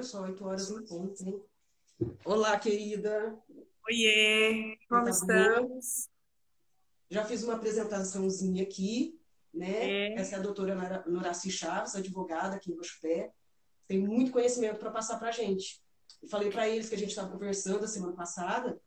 Olha só, 8 horas em ponto, hein? Olá, querida. Oiê, como tá estamos? Já fiz uma apresentaçãozinha aqui, né? É. Essa é a doutora Noraci Chaves, advogada aqui em Bochupé. Tem muito conhecimento para passar para a gente. Eu falei para eles que a gente estava conversando a semana passada,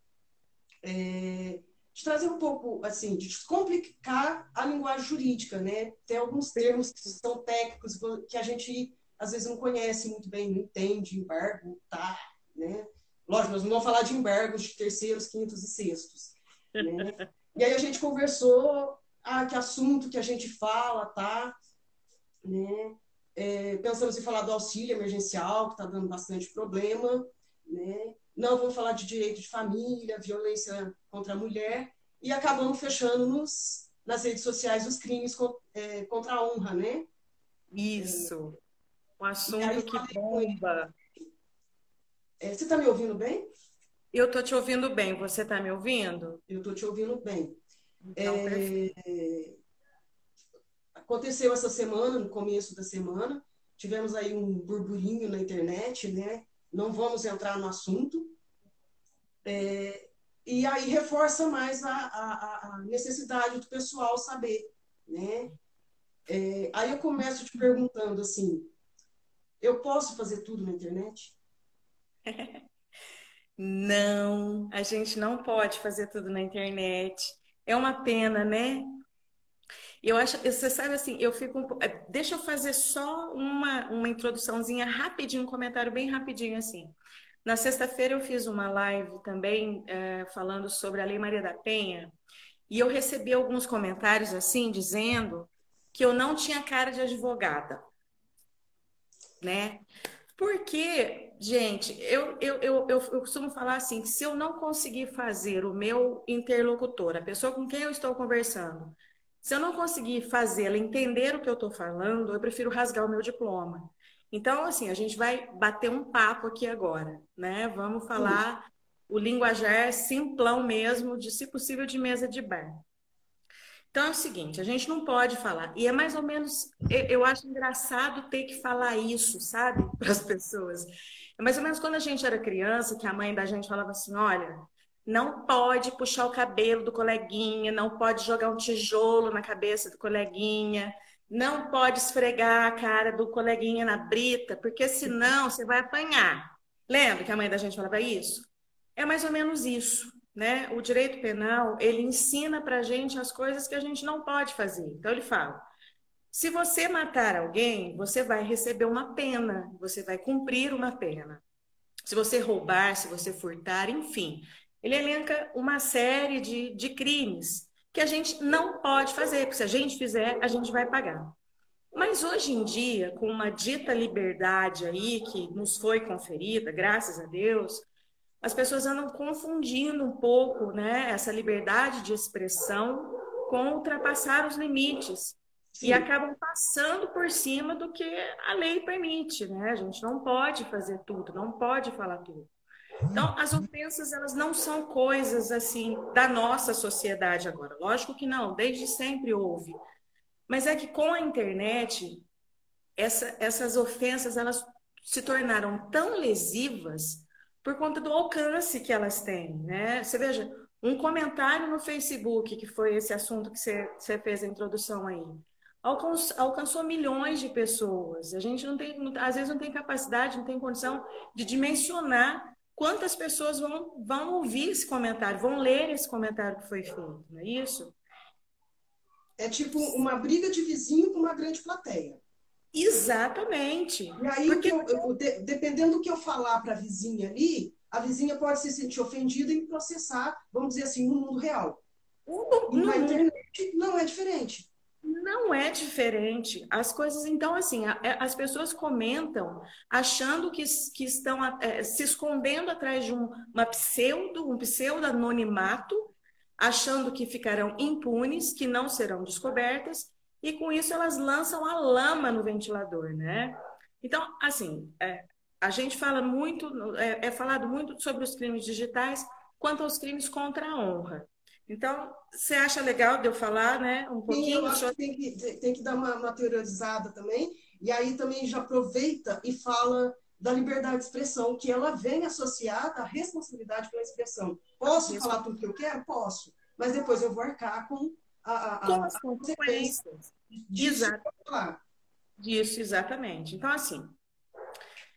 é, de trazer um pouco, assim, de descomplicar a linguagem jurídica, né? Tem alguns termos que são técnicos que a gente às vezes não conhece muito bem, não entende, embargo, tá, né? Lógico, nós não vamos falar de embargos de terceiros, quintos e sextos, né? e aí a gente conversou, ah, que assunto que a gente fala, tá, né? É, pensamos em falar do auxílio emergencial, que está dando bastante problema, né? Não vamos falar de direito de família, violência contra a mulher, e acabamos fechando nos, nas redes sociais os crimes é, contra a honra, né? Isso. Um assunto que bomba. É, você está me ouvindo bem? Eu estou te ouvindo bem. Você está me ouvindo? Eu estou te ouvindo bem. Então, é... Aconteceu essa semana, no começo da semana, tivemos aí um burburinho na internet, né? Não vamos entrar no assunto. É... E aí reforça mais a, a, a necessidade do pessoal saber, né? É... Aí eu começo te perguntando assim, eu posso fazer tudo na internet? Não, a gente não pode fazer tudo na internet. É uma pena, né? Eu acho, você sabe assim, eu fico é, deixa eu fazer só uma, uma introduçãozinha rapidinho, um comentário bem rapidinho assim. Na sexta-feira eu fiz uma live também é, falando sobre a Lei Maria da Penha e eu recebi alguns comentários assim dizendo que eu não tinha cara de advogada né? Porque, gente, eu, eu, eu, eu, costumo falar assim, que se eu não conseguir fazer o meu interlocutor, a pessoa com quem eu estou conversando, se eu não conseguir fazê-la entender o que eu estou falando, eu prefiro rasgar o meu diploma. Então, assim, a gente vai bater um papo aqui agora, né? Vamos falar o linguajar simplão mesmo, de se possível de mesa de bar. Então é o seguinte, a gente não pode falar. E é mais ou menos, eu acho engraçado ter que falar isso, sabe, para as pessoas. É mais ou menos quando a gente era criança, que a mãe da gente falava assim: olha, não pode puxar o cabelo do coleguinha, não pode jogar um tijolo na cabeça do coleguinha, não pode esfregar a cara do coleguinha na brita, porque senão você vai apanhar. Lembra que a mãe da gente falava isso? É mais ou menos isso né? O direito penal ele ensina para a gente as coisas que a gente não pode fazer. Então ele fala: se você matar alguém, você vai receber uma pena, você vai cumprir uma pena. Se você roubar, se você furtar, enfim, ele elenca uma série de, de crimes que a gente não pode fazer, porque se a gente fizer, a gente vai pagar. Mas hoje em dia, com uma dita liberdade aí que nos foi conferida, graças a Deus, as pessoas andam confundindo um pouco né, essa liberdade de expressão com ultrapassar os limites. Sim. E acabam passando por cima do que a lei permite, né? A gente não pode fazer tudo, não pode falar tudo. Então, as ofensas, elas não são coisas, assim, da nossa sociedade agora. Lógico que não, desde sempre houve. Mas é que com a internet, essa, essas ofensas, elas se tornaram tão lesivas por conta do alcance que elas têm, né? Você veja, um comentário no Facebook, que foi esse assunto que você, fez a introdução aí, alcançou, alcançou milhões de pessoas. A gente não tem, às vezes não tem capacidade, não tem condição de dimensionar quantas pessoas vão, vão ouvir esse comentário, vão ler esse comentário que foi feito, não é isso? É tipo uma briga de vizinho com uma grande plateia. Exatamente. E aí, Porque... eu, eu, de, dependendo do que eu falar para a vizinha ali, a vizinha pode se sentir ofendida e me processar, vamos dizer assim, no mundo real. e na internet não é diferente. Não é diferente. As coisas, então, assim, é, as pessoas comentam achando que, que estão é, se escondendo atrás de um, uma pseudo, um pseudo-anonimato, achando que ficarão impunes, que não serão descobertas, e com isso elas lançam a lama no ventilador, né? Então, assim, é, a gente fala muito, é, é, falado muito sobre os crimes digitais quanto aos crimes contra a honra. Então, você acha legal de eu falar, né? Um pouquinho? Sim, eu acho que tem que, tem que dar uma, uma teorizada também, e aí também já aproveita e fala da liberdade de expressão, que ela vem associada à responsabilidade pela expressão. Posso falar tudo que eu quero? Posso. Mas depois eu vou arcar com a, a, a, com as consequências. Exato. Disso, exatamente. Então, assim,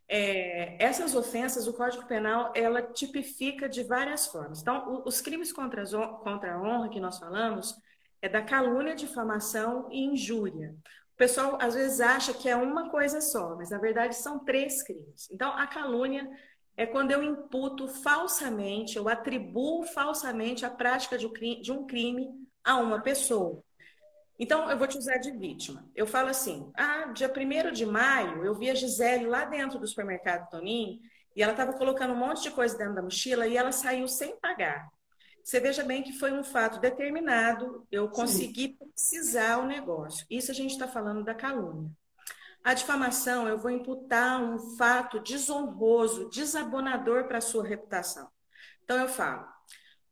é, essas ofensas, o Código Penal, ela tipifica de várias formas. Então, os crimes contra, contra a honra que nós falamos é da calúnia, difamação e injúria. O pessoal às vezes acha que é uma coisa só, mas na verdade são três crimes. Então, a calúnia é quando eu imputo falsamente, eu atribuo falsamente a prática de um crime a uma pessoa. Então, eu vou te usar de vítima. Eu falo assim: ah, dia 1 de maio, eu vi a Gisele lá dentro do supermercado Toninho e ela estava colocando um monte de coisa dentro da mochila e ela saiu sem pagar. Você veja bem que foi um fato determinado, eu consegui precisar o negócio. Isso a gente está falando da calúnia. A difamação, eu vou imputar um fato desonroso, desabonador para a sua reputação. Então, eu falo,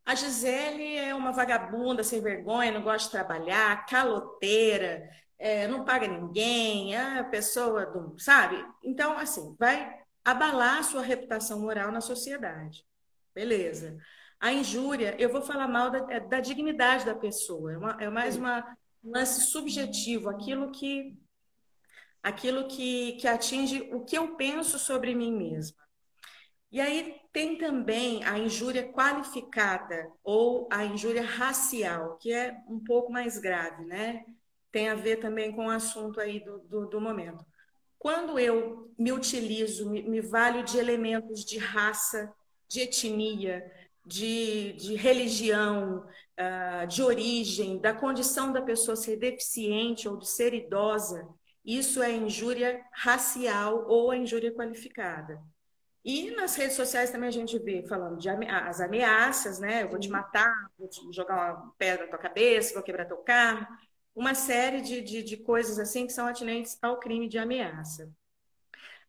a Gisele é uma vagabunda sem vergonha, não gosta de trabalhar, caloteira, é, não paga ninguém, é a pessoa do. Sabe? Então, assim, vai abalar a sua reputação moral na sociedade. Beleza. A injúria, eu vou falar mal da, é, da dignidade da pessoa. É, uma, é mais uma, um lance subjetivo, aquilo que aquilo que, que atinge o que eu penso sobre mim mesma. E aí tem também a injúria qualificada ou a injúria racial, que é um pouco mais grave, né? Tem a ver também com o assunto aí do, do, do momento. Quando eu me utilizo, me, me valho de elementos de raça, de etnia, de, de religião, uh, de origem, da condição da pessoa ser deficiente ou de ser idosa, isso é injúria racial ou a injúria qualificada. E nas redes sociais também a gente vê falando de as ameaças, né? Eu vou te matar, vou te jogar uma pedra na tua cabeça, vou quebrar teu carro. Uma série de, de, de coisas assim que são atinentes ao crime de ameaça.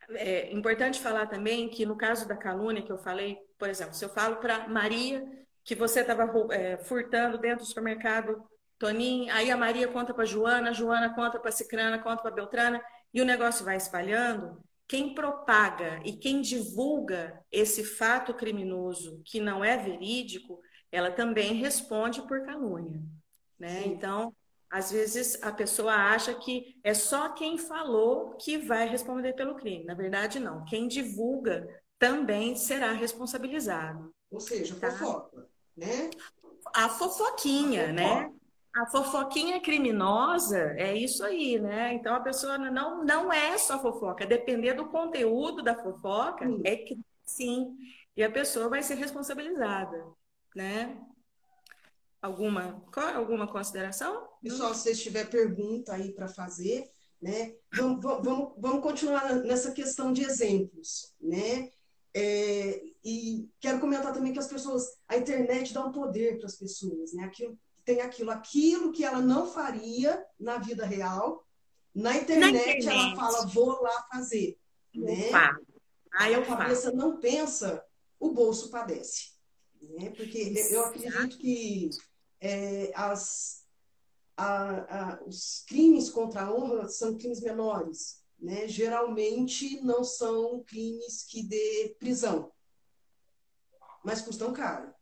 É importante falar também que no caso da calúnia que eu falei, por exemplo, se eu falo para Maria que você estava é, furtando dentro do supermercado Toninho, aí a Maria conta para Joana, a Joana conta para Cicrana, conta para Beltrana, e o negócio vai espalhando. Quem propaga e quem divulga esse fato criminoso que não é verídico, ela também responde por calúnia, né? Então, às vezes a pessoa acha que é só quem falou que vai responder pelo crime. Na verdade, não. Quem divulga também será responsabilizado. Ou seja, tá? fofoca, né? A fofoquinha, a né? A fofoquinha criminosa é isso aí, né? Então a pessoa não, não é só fofoca, depender do conteúdo da fofoca, sim. é que sim, e a pessoa vai ser responsabilizada, né? Alguma, alguma consideração? Pessoal, se vocês tiver pergunta aí para fazer, né? Vamos, vamos, vamos continuar nessa questão de exemplos, né? É, e quero comentar também que as pessoas, a internet dá um poder para as pessoas, né? Aquilo, tem aquilo, aquilo que ela não faria na vida real, na internet, na internet. ela fala, vou lá fazer. Né? Aí a cabeça faço. não pensa, o bolso padece. Né? Porque eu acredito que é, as, a, a, os crimes contra a honra são crimes menores. Né? Geralmente não são crimes que dê prisão, mas custam caro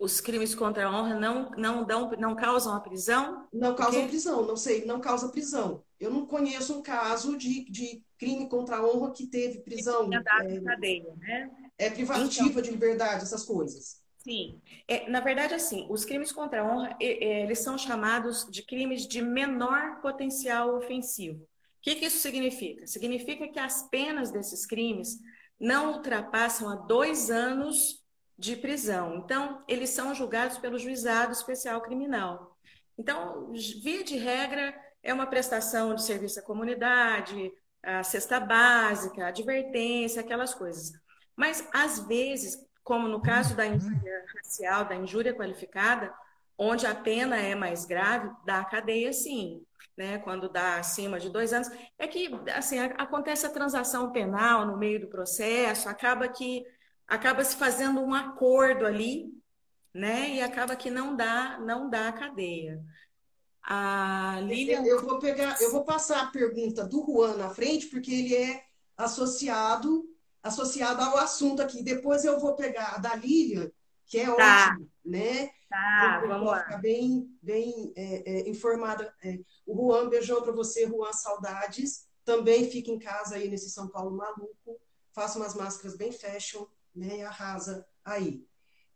os crimes contra a honra não, não, dão, não causam a prisão? Não causam prisão, não sei, não causa prisão. Eu não conheço um caso de, de crime contra a honra que teve prisão. É, cadeia, né? É privativa então, de liberdade, essas coisas. Sim. É, na verdade, assim, os crimes contra a honra, eles são chamados de crimes de menor potencial ofensivo. O que, que isso significa? Significa que as penas desses crimes não ultrapassam a dois anos de prisão. Então, eles são julgados pelo juizado especial criminal. Então, via de regra, é uma prestação de serviço à comunidade, a cesta básica, a advertência, aquelas coisas. Mas, às vezes, como no caso da injúria racial, da injúria qualificada, onde a pena é mais grave, dá cadeia sim. Né, quando dá acima de dois anos, é que assim acontece a transação penal no meio do processo, acaba que acaba se fazendo um acordo ali, né? E acaba que não dá, não dá a cadeia. A Lilian... Eu vou pegar, eu vou passar a pergunta do Juan na frente, porque ele é associado associado ao assunto aqui. Depois eu vou pegar a da Lilian, que é tá. ótimo, né? Tá, vamos lá. Ficar bem, bem é, é, informada. É. O Juan, beijão para você, Juan, saudades. Também fica em casa aí nesse São Paulo maluco. Faça umas máscaras bem fashion, né? E arrasa aí.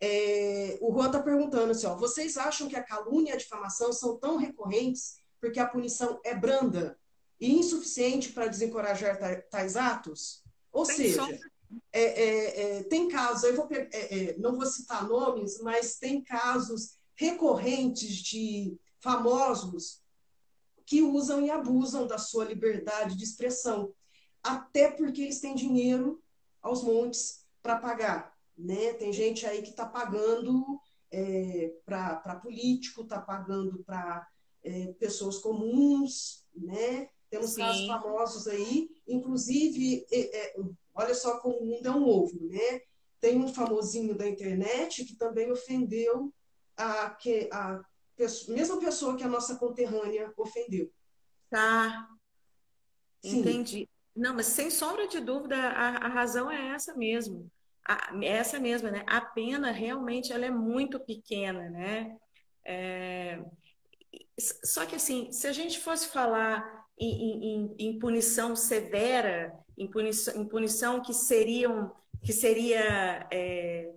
É, o Juan está perguntando assim, ó, vocês acham que a calúnia e a difamação são tão recorrentes porque a punição é branda e insuficiente para desencorajar tais atos? Ou Tem seja, é, é, é, tem casos, eu vou, é, é, não vou citar nomes, mas tem casos recorrentes de famosos que usam e abusam da sua liberdade de expressão, até porque eles têm dinheiro aos montes para pagar. Né? Tem gente aí que está pagando é, para político, está pagando para é, pessoas comuns, né? Temos Sim. casos famosos aí, inclusive, é, olha só como o mundo é um ovo, né? Tem um famosinho da internet que também ofendeu a, que, a pessoa, mesma pessoa que a nossa conterrânea ofendeu. Tá. Sim. Entendi. Não, mas sem sombra de dúvida, a, a razão é essa mesmo. A, essa mesma, né? A pena realmente ela é muito pequena, né? É... Só que assim, se a gente fosse falar em, em, em punição severa, em punição, em punição que seriam que seria é,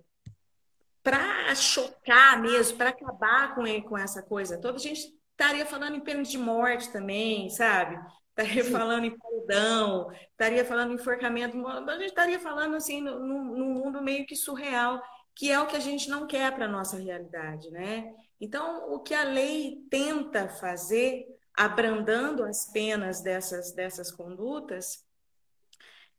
para chocar mesmo, para acabar com, com essa coisa toda, a gente estaria falando em pena de morte também, sabe? Estaria falando em paredão, estaria falando em enforcamento, a gente estaria falando assim num mundo meio que surreal, que é o que a gente não quer para a nossa realidade, né? Então, o que a lei tenta fazer, abrandando as penas dessas, dessas condutas,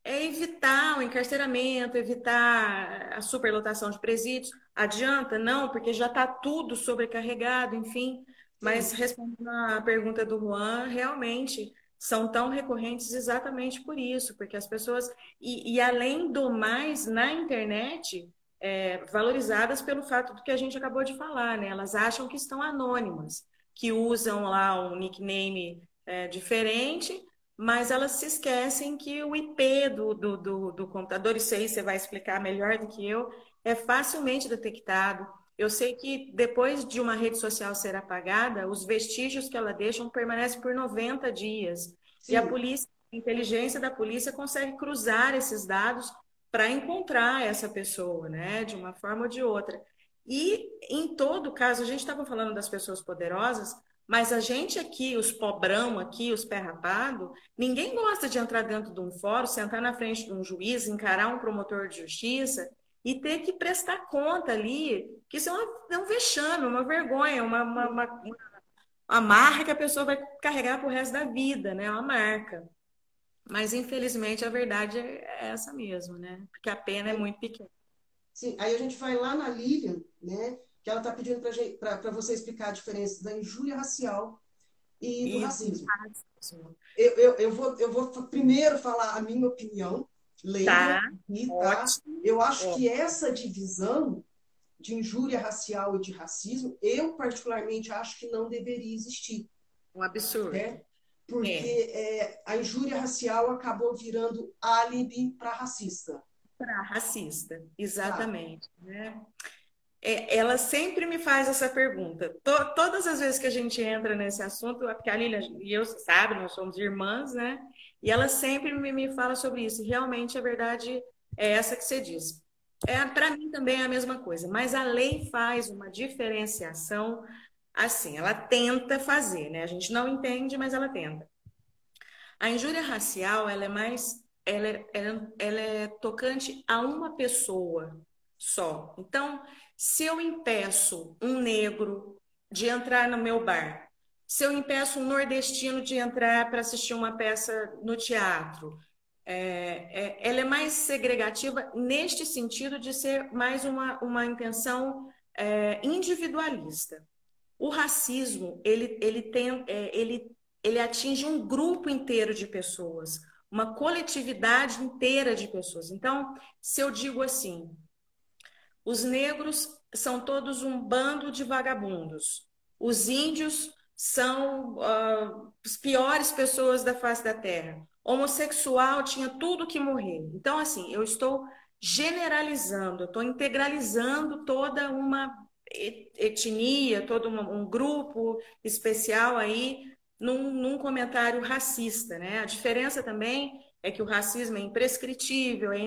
é evitar o encarceramento, evitar a superlotação de presídios. Adianta? Não, porque já está tudo sobrecarregado, enfim. Mas respondendo à pergunta do Juan, realmente são tão recorrentes exatamente por isso, porque as pessoas, e, e além do mais, na internet, é, valorizadas pelo fato do que a gente acabou de falar, né? Elas acham que estão anônimas, que usam lá um nickname é, diferente, mas elas se esquecem que o IP do, do, do, do computador, isso aí você vai explicar melhor do que eu, é facilmente detectado. Eu sei que depois de uma rede social ser apagada, os vestígios que ela deixa permanecem por 90 dias. Sim. E a polícia, a inteligência da polícia consegue cruzar esses dados para encontrar essa pessoa, né, de uma forma ou de outra. E em todo caso, a gente estava falando das pessoas poderosas, mas a gente aqui, os pobrão aqui, os pé rapado, ninguém gosta de entrar dentro de um fórum, sentar na frente de um juiz, encarar um promotor de justiça e ter que prestar conta ali, que isso é, uma, é um vexame, uma vergonha, uma, uma, uma, uma marca que a pessoa vai carregar para o resto da vida, né? Uma marca. Mas, infelizmente, a verdade é essa mesmo, né? Porque a pena é muito pequena. Sim, aí a gente vai lá na Lilian, né? que ela está pedindo para você explicar a diferença da injúria racial e do racismo. Eu, eu, eu, vou, eu vou primeiro falar a minha opinião, leiga, tá, aqui, tá? Eu acho que essa divisão de injúria racial e de racismo, eu particularmente acho que não deveria existir. Um absurdo. Né? Porque é. É, a injúria racial acabou virando álibi para racista. Para racista, exatamente. Tá. Né? é, ela sempre me faz essa pergunta. To, todas as vezes que a gente entra nesse assunto, porque a Lília e eu, sabe, nós somos irmãs, né? E ela sempre me, fala sobre isso. Realmente a verdade é essa que você diz. É, Para mim também é a mesma coisa, mas a lei faz uma diferenciação assim, ela tenta fazer, né? A gente não entende, mas ela tenta. A injúria racial, ela é mais, ela é, ela, ela é tocante a uma pessoa só. Então, se eu impeço um negro de entrar no meu bar, se eu impeço um nordestino de entrar para assistir uma peça no teatro, é, é, ela é mais segregativa neste sentido de ser mais uma, uma intenção é, individualista. O racismo ele, ele, tem, é, ele, ele atinge um grupo inteiro de pessoas, uma coletividade inteira de pessoas. Então, se eu digo assim, os negros são todos um bando de vagabundos. Os índios são uh, as piores pessoas da face da terra. homossexual tinha tudo que morrer. Então, assim, eu estou generalizando, eu estou integralizando toda uma etnia, todo um grupo especial aí num, num comentário racista, né? A diferença também é que o racismo é imprescritível, é,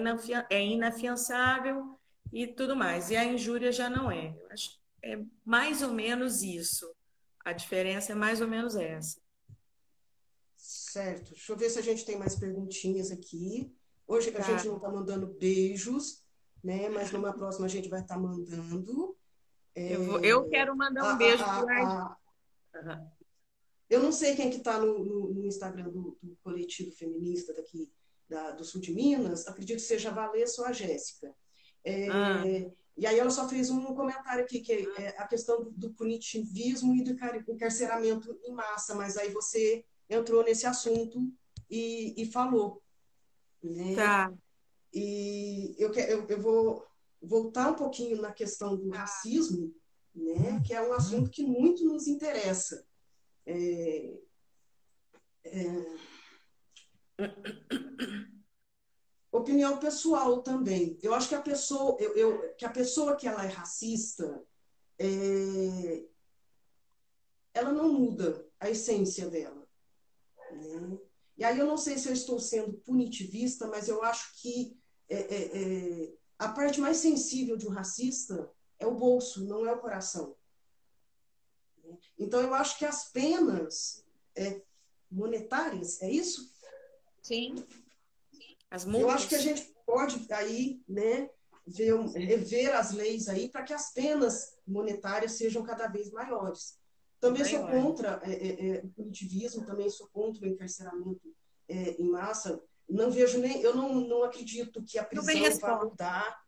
é inafiançável e tudo mais. E a injúria já não é. Eu acho é mais ou menos isso. A diferença é mais ou menos essa. Certo. Deixa eu ver se a gente tem mais perguntinhas aqui. Hoje tá. a gente não está mandando beijos, né? Mas numa próxima a gente vai estar tá mandando. É... Eu, vou, eu, quero mandar um beijo para uhum. Eu não sei quem que está no, no, no, Instagram do, do, coletivo feminista daqui da, do sul de Minas. Acredito que seja a Valessa ou a Jéssica. É, ah. E aí ela só fez um comentário aqui, que é a questão do punitivismo e do encarceramento em massa, mas aí você entrou nesse assunto e, e falou. Né? Tá. E eu, eu, eu vou voltar um pouquinho na questão do racismo, né? que é um assunto que muito nos interessa. É, é opinião pessoal também. Eu acho que a pessoa, eu, eu, que a pessoa que ela é racista, é, ela não muda a essência dela. Né? E aí eu não sei se eu estou sendo punitivista, mas eu acho que é, é, é a parte mais sensível de um racista é o bolso, não é o coração. Então eu acho que as penas é, monetárias, é isso? Sim as multas. Eu acho que a gente pode aí, né, ver, rever as leis aí para que as penas monetárias sejam cada vez maiores. Também sou contra é, é, é, o punitivismo, também sou contra o encarceramento é, em massa. Não vejo nem, eu não, não acredito que a prisão vá mudar.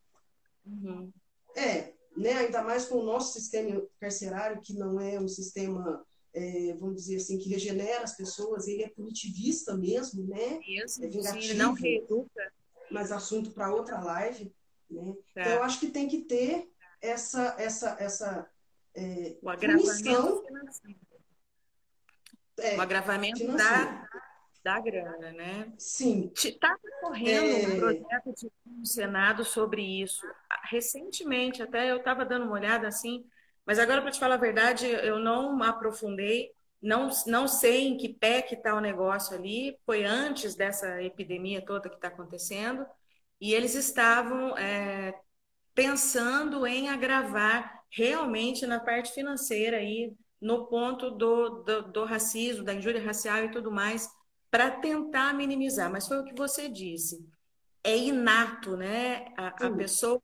Uhum. É, né, ainda mais com o nosso sistema carcerário, que não é um sistema é, vamos dizer assim, que regenera as pessoas, ele é punitivista mesmo, né? Isso, é vingativo, sim, não reeduca. Mas assunto para outra live, né? Tá. Então, eu acho que tem que ter essa, essa, essa é, o agravamento financeiro. É, o agravamento da, da grana, né? Sim. Está correndo é... um projeto de, no Senado sobre isso. Recentemente, até eu estava dando uma olhada assim, mas agora, para te falar a verdade, eu não aprofundei, não, não sei em que pé que está o negócio ali. Foi antes dessa epidemia toda que está acontecendo. E eles estavam é, pensando em agravar realmente na parte financeira aí, no ponto do, do, do racismo, da injúria racial e tudo mais, para tentar minimizar. Mas foi o que você disse. É inato, né? A, a pessoa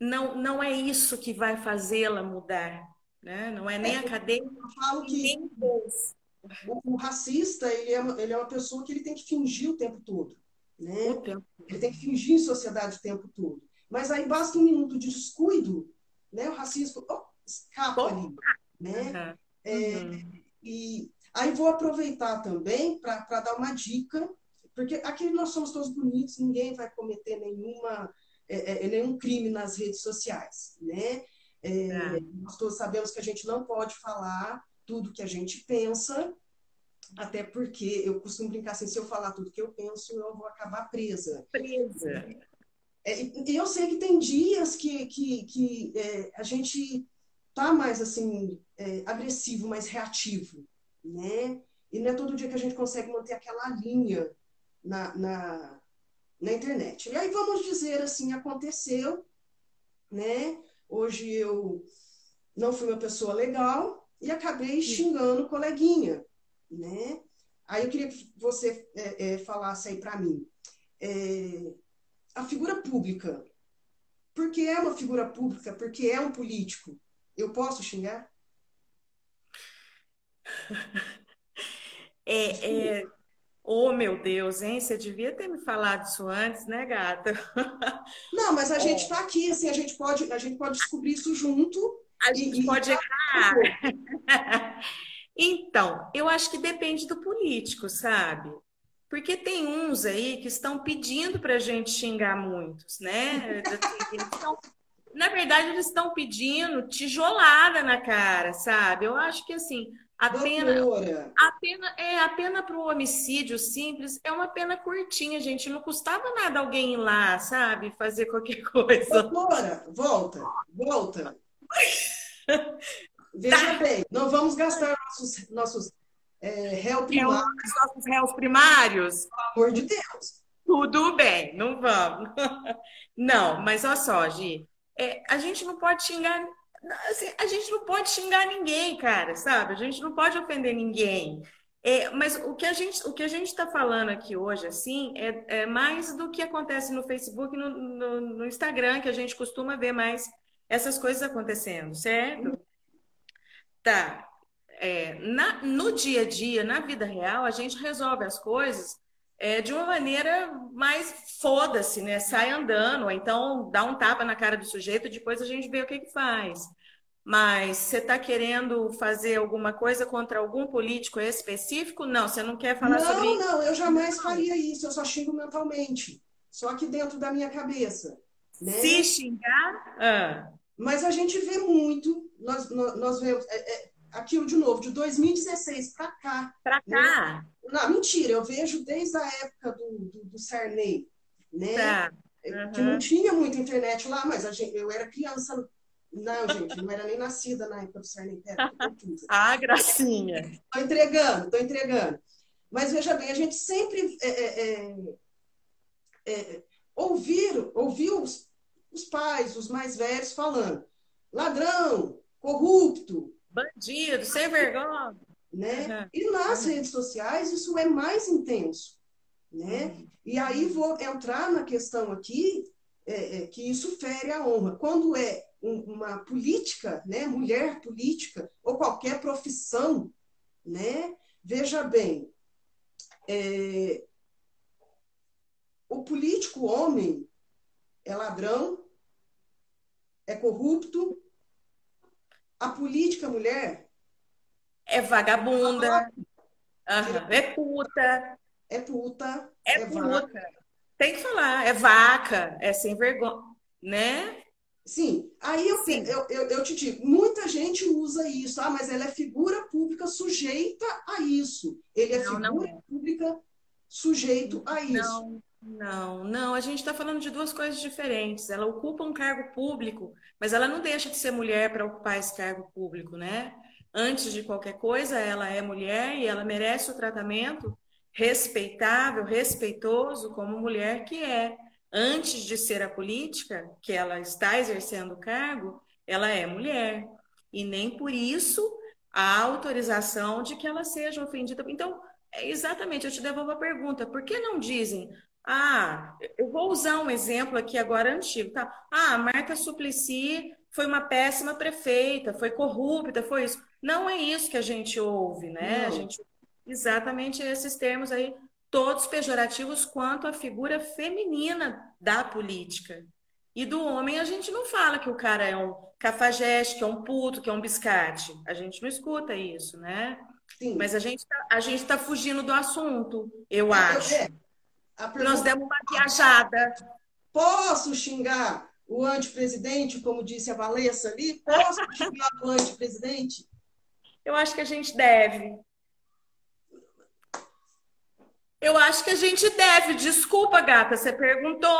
não, não é isso que vai fazê-la mudar. Né? Não é nem é, a cadeia, eu falo que nem o, o racista ele é, ele é uma pessoa que ele tem que fingir o tempo todo. Né? O tempo. Ele tem que fingir em sociedade o tempo todo. Mas aí basta um minuto de descuido, né? o racismo oh, escapa ali. Né? Uhum. É, uhum. E aí vou aproveitar também para dar uma dica, porque aqui nós somos todos bonitos, ninguém vai cometer nenhuma é, é, é, nenhum crime nas redes sociais, né? É, é, nós todos sabemos que a gente não pode falar tudo que a gente pensa, até porque eu costumo brincar assim, se eu falar tudo que eu penso, eu vou acabar presa. Presa. É, e eu sei que tem dias que, que, que é, a gente tá mais assim é, agressivo, mais reativo, né? E não é todo dia que a gente consegue manter aquela linha na, na, na internet. E aí vamos dizer assim, aconteceu, né? Hoje eu não fui uma pessoa legal e acabei xingando o coleguinha, né? Aí eu queria que você é, é, falasse aí para mim. É, a figura pública, porque é uma figura pública, porque é um político, eu posso xingar? É, é, Oh, meu Deus, hein? Você devia ter me falado isso antes, né, gata? Não, mas a gente está aqui, assim, a gente pode, a gente pode descobrir isso junto. A gente e, pode errar. então, eu acho que depende do político, sabe? Porque tem uns aí que estão pedindo para a gente xingar muitos, né? Estão, na verdade, eles estão pedindo tijolada na cara, sabe? Eu acho que assim, A pena, a pena, é, a pena para o homicídio simples é uma pena curtinha, gente. Não custava nada alguém ir lá, sabe? Fazer qualquer coisa. Doutora, volta, volta. Veja tá. bem, não vamos gastar nossos, nossos é, réus primários. Nossos réus primários. Pelo amor de Deus. Tudo bem, não vamos. Não, mas olha só, Gi, é, a gente não pode xingar Assim, a gente não pode xingar ninguém, cara, sabe? A gente não pode ofender ninguém. É, mas o que a gente o que a gente está falando aqui hoje, assim, é, é, mais do que acontece no Facebook e no, no, no, Instagram, que a gente costuma ver mais essas coisas acontecendo, certo? Tá. É, na, no dia a dia, na vida real, a gente resolve as coisas é, de uma maneira mais foda-se, né? Sai andando, ou então dá um tapa na cara do sujeito, depois a gente vê o que, que faz. Mas você está querendo fazer alguma coisa contra algum político específico? Não, você não quer falar não, sobre isso? Não, não, eu jamais faria isso, eu só xingo mentalmente. Só que dentro da minha cabeça. Né? Se xingar? Ah. Mas a gente vê muito, nós, nós, nós vemos. É, é, aquilo de novo, de 2016 para cá. Para né? cá? Né? Não, mentira, eu vejo desde a época do, do, do Sarney, né? Tá. Uhum. Que não tinha muita internet lá, mas a gente, eu era criança. Não, gente, não era nem nascida na época do Sarney. Pera, ah, gracinha. Estou entregando, estou entregando. Mas veja bem, a gente sempre é, é, é, é, ouvir, ouvir os, os pais, os mais velhos falando ladrão, corrupto, Bandido, sem vergonha. Né? Uhum. E nas redes sociais isso é mais intenso. Né? Uhum. E aí vou entrar na questão aqui é, é, que isso fere a honra. Quando é uma política, né, mulher política, ou qualquer profissão, né, veja bem, é, o político homem é ladrão, é corrupto, a política mulher é vagabunda, uhum. é puta. É puta. É, é puta. Vaca. Tem que falar, é vaca, é sem vergonha, né? Sim, aí eu, Sim. Eu, eu, eu, te digo, muita gente usa isso, ah, mas ela é figura pública sujeita a isso. Ele é não, figura não é. pública sujeito a isso. Não, não, não, a gente está falando de duas coisas diferentes. Ela ocupa um cargo público, mas ela não deixa de ser mulher para ocupar esse cargo público, né? Antes de qualquer coisa, ela é mulher e ela merece o tratamento respeitável, respeitoso como mulher que é. Antes de ser a política, que ela está exercendo o cargo, ela é mulher. E nem por isso a autorização de que ela seja ofendida. Então, é exatamente, eu te devolvo a pergunta: por que não dizem ah, eu vou usar um exemplo aqui agora antigo, tá? Ah, a Marta Suplicy foi uma péssima prefeita, foi corrupta, foi isso. Não é isso que a gente ouve, né? Não. A gente exatamente esses termos aí, todos pejorativos quanto à figura feminina da política. E do homem a gente não fala que o cara é um cafajeste, que é um puto, que é um biscate. A gente não escuta isso, né? Sim. Mas a gente tá, está fugindo do assunto, eu acho. É, Pergunta... Nós demos uma viajada. Posso xingar o antepresidente, como disse a Valessa ali? Posso xingar o antepresidente? Eu acho que a gente deve. Eu acho que a gente deve. Desculpa, gata, você perguntou.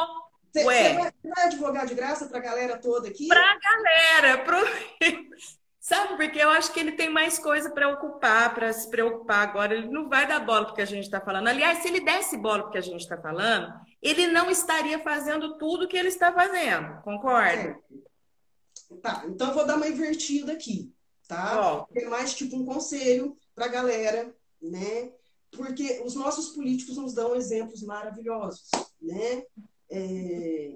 Você, vai, vai advogar de graça para a galera toda aqui? Para a galera. Pro... Sabe, porque eu acho que ele tem mais coisa para ocupar, para se preocupar agora. Ele não vai dar bola porque a gente está falando. Aliás, se ele desse bola porque a gente está falando, ele não estaria fazendo tudo que ele está fazendo. Concorda? É. Tá, então vou dar uma invertida aqui, tá? É mais tipo um conselho para a galera, né? Porque os nossos políticos nos dão exemplos maravilhosos, né? É...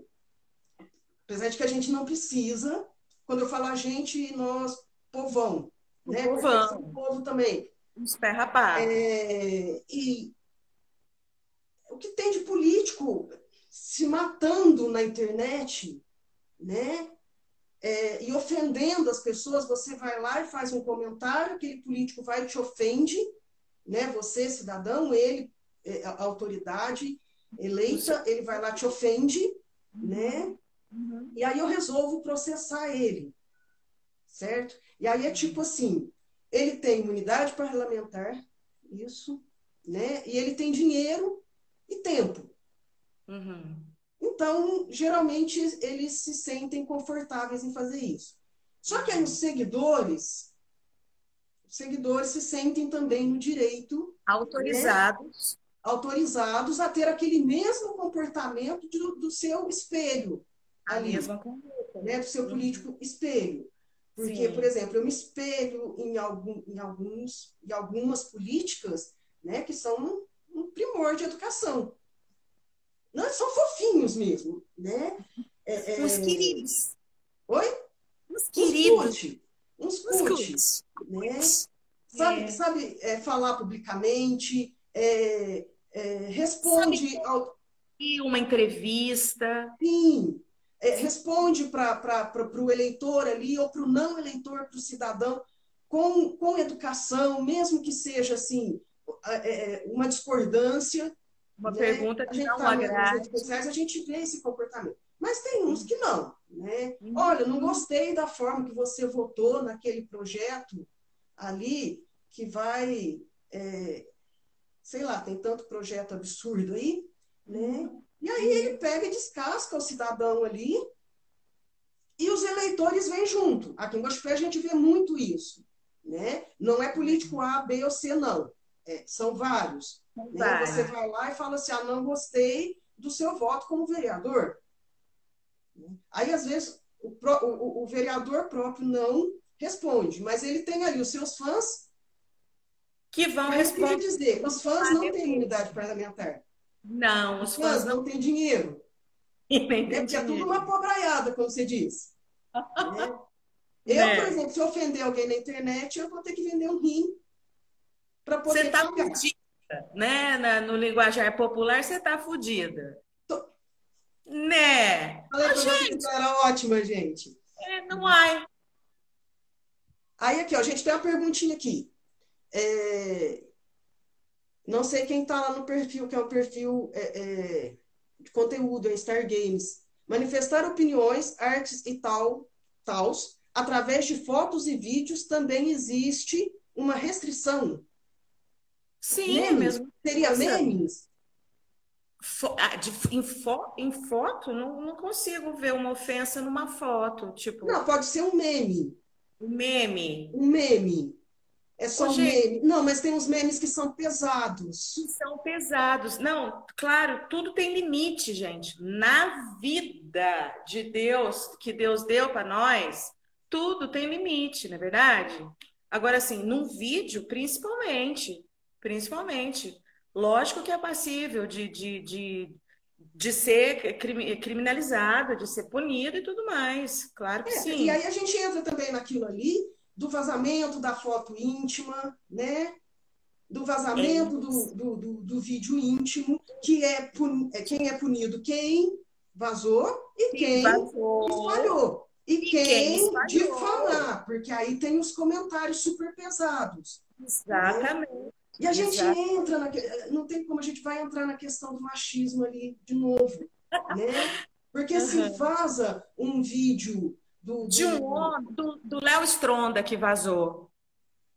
Apesar de que a gente não precisa, quando eu falo a gente, nós povão. O né? povão. O povo também. Os pé. É, e o que tem de político se matando na internet, né? É, e ofendendo as pessoas, você vai lá e faz um comentário, aquele político vai e te ofende, né? Você, cidadão, ele, é, a autoridade eleita, ele vai lá te ofende, né? Uhum. E aí eu resolvo processar ele, certo? E aí é tipo assim, ele tem imunidade parlamentar, isso, né? E ele tem dinheiro e tempo. Uhum. Então, geralmente, eles se sentem confortáveis em fazer isso. Só que aí os seguidores, seguidores se sentem também no direito. Autorizados. Né? Autorizados a ter aquele mesmo comportamento do, do seu espelho. A ali, mesma conduta. Né? Do seu uhum. político espelho. Porque, Sim. por exemplo, eu me espelho em, algum, em, alguns, em algumas políticas né, que são um, um primor de educação. Não, são fofinhos mesmo, né? É, é... Uns queridos. Oi? Uns queridos. Uns curte. Uns né? Sabe, é. sabe é, falar publicamente, é, é, responde sabe ao... Uma entrevista. Sim, é, responde para o eleitor ali, ou para o não eleitor, para o cidadão, com, com educação, mesmo que seja assim, é, uma discordância. Uma né? pergunta que não tá. Sociais, a gente vê esse comportamento. Mas tem uns que não. Né? Uhum. Olha, não gostei da forma que você votou naquele projeto ali, que vai. É, sei lá, tem tanto projeto absurdo aí, né? Uhum. E aí ele pega e descasca o cidadão ali e os eleitores vêm junto. Aqui em Guaxupé a gente vê muito isso. Né? Não é político A, B ou C, não. É, são vários. Né? Você vai lá e fala assim, ah, não gostei do seu voto como vereador. Aí, às vezes, o, o, o vereador próprio não responde, mas ele tem ali os seus fãs que vão responder. dizer, os fãs não têm imunidade parlamentar. Não, os fãs não têm dinheiro. é porque é tudo uma pobraiada, como você diz. né? Eu, é. por exemplo, se ofender alguém na internet, eu vou ter que vender um rim para poder Você tá fudida, né? no linguajar popular, você tá fudida. Né? Falei pra gente. era ótima, gente. É, não há. Aí aqui, ó, a gente tem uma perguntinha aqui. É... Não sei quem está lá no perfil, que é o perfil é, é, de conteúdo, é Star Games. Manifestar opiniões, artes e tal, tals, através de fotos e vídeos, também existe uma restrição. Sim, memes? mesmo. Seria memes? Ah, em, fo em, foto, não, não, consigo ver uma ofensa numa foto. Tipo... Não, pode ser um meme. Um meme. Um meme. É só Ô, meme. Não, mas tem uns memes que são pesados. Que são pesados. Não, claro, tudo tem limite, gente. Na vida de Deus, que Deus deu para nós, tudo tem limite, não é verdade? Agora, assim, num vídeo, principalmente, principalmente, lógico que é passível de, de, de, de ser criminalizado, de ser punido e tudo mais. Claro que é, sim. E aí a gente entra também naquilo ali do vazamento da foto íntima, né? Do vazamento é do, do, do, do, vídeo íntimo, que é, pun... É quem é punido quem vazou e quem vazou. espalhou. E, e quem, quem difanar, porque aí tem os comentários super pesados. Né? Exatamente. Né? E a gente Exatamente. entra, na... não tem como a gente vai entrar na questão do machismo ali de novo, né? Porque se uhum. vaza um vídeo do, de um homem, do Léo Stronda que vazou.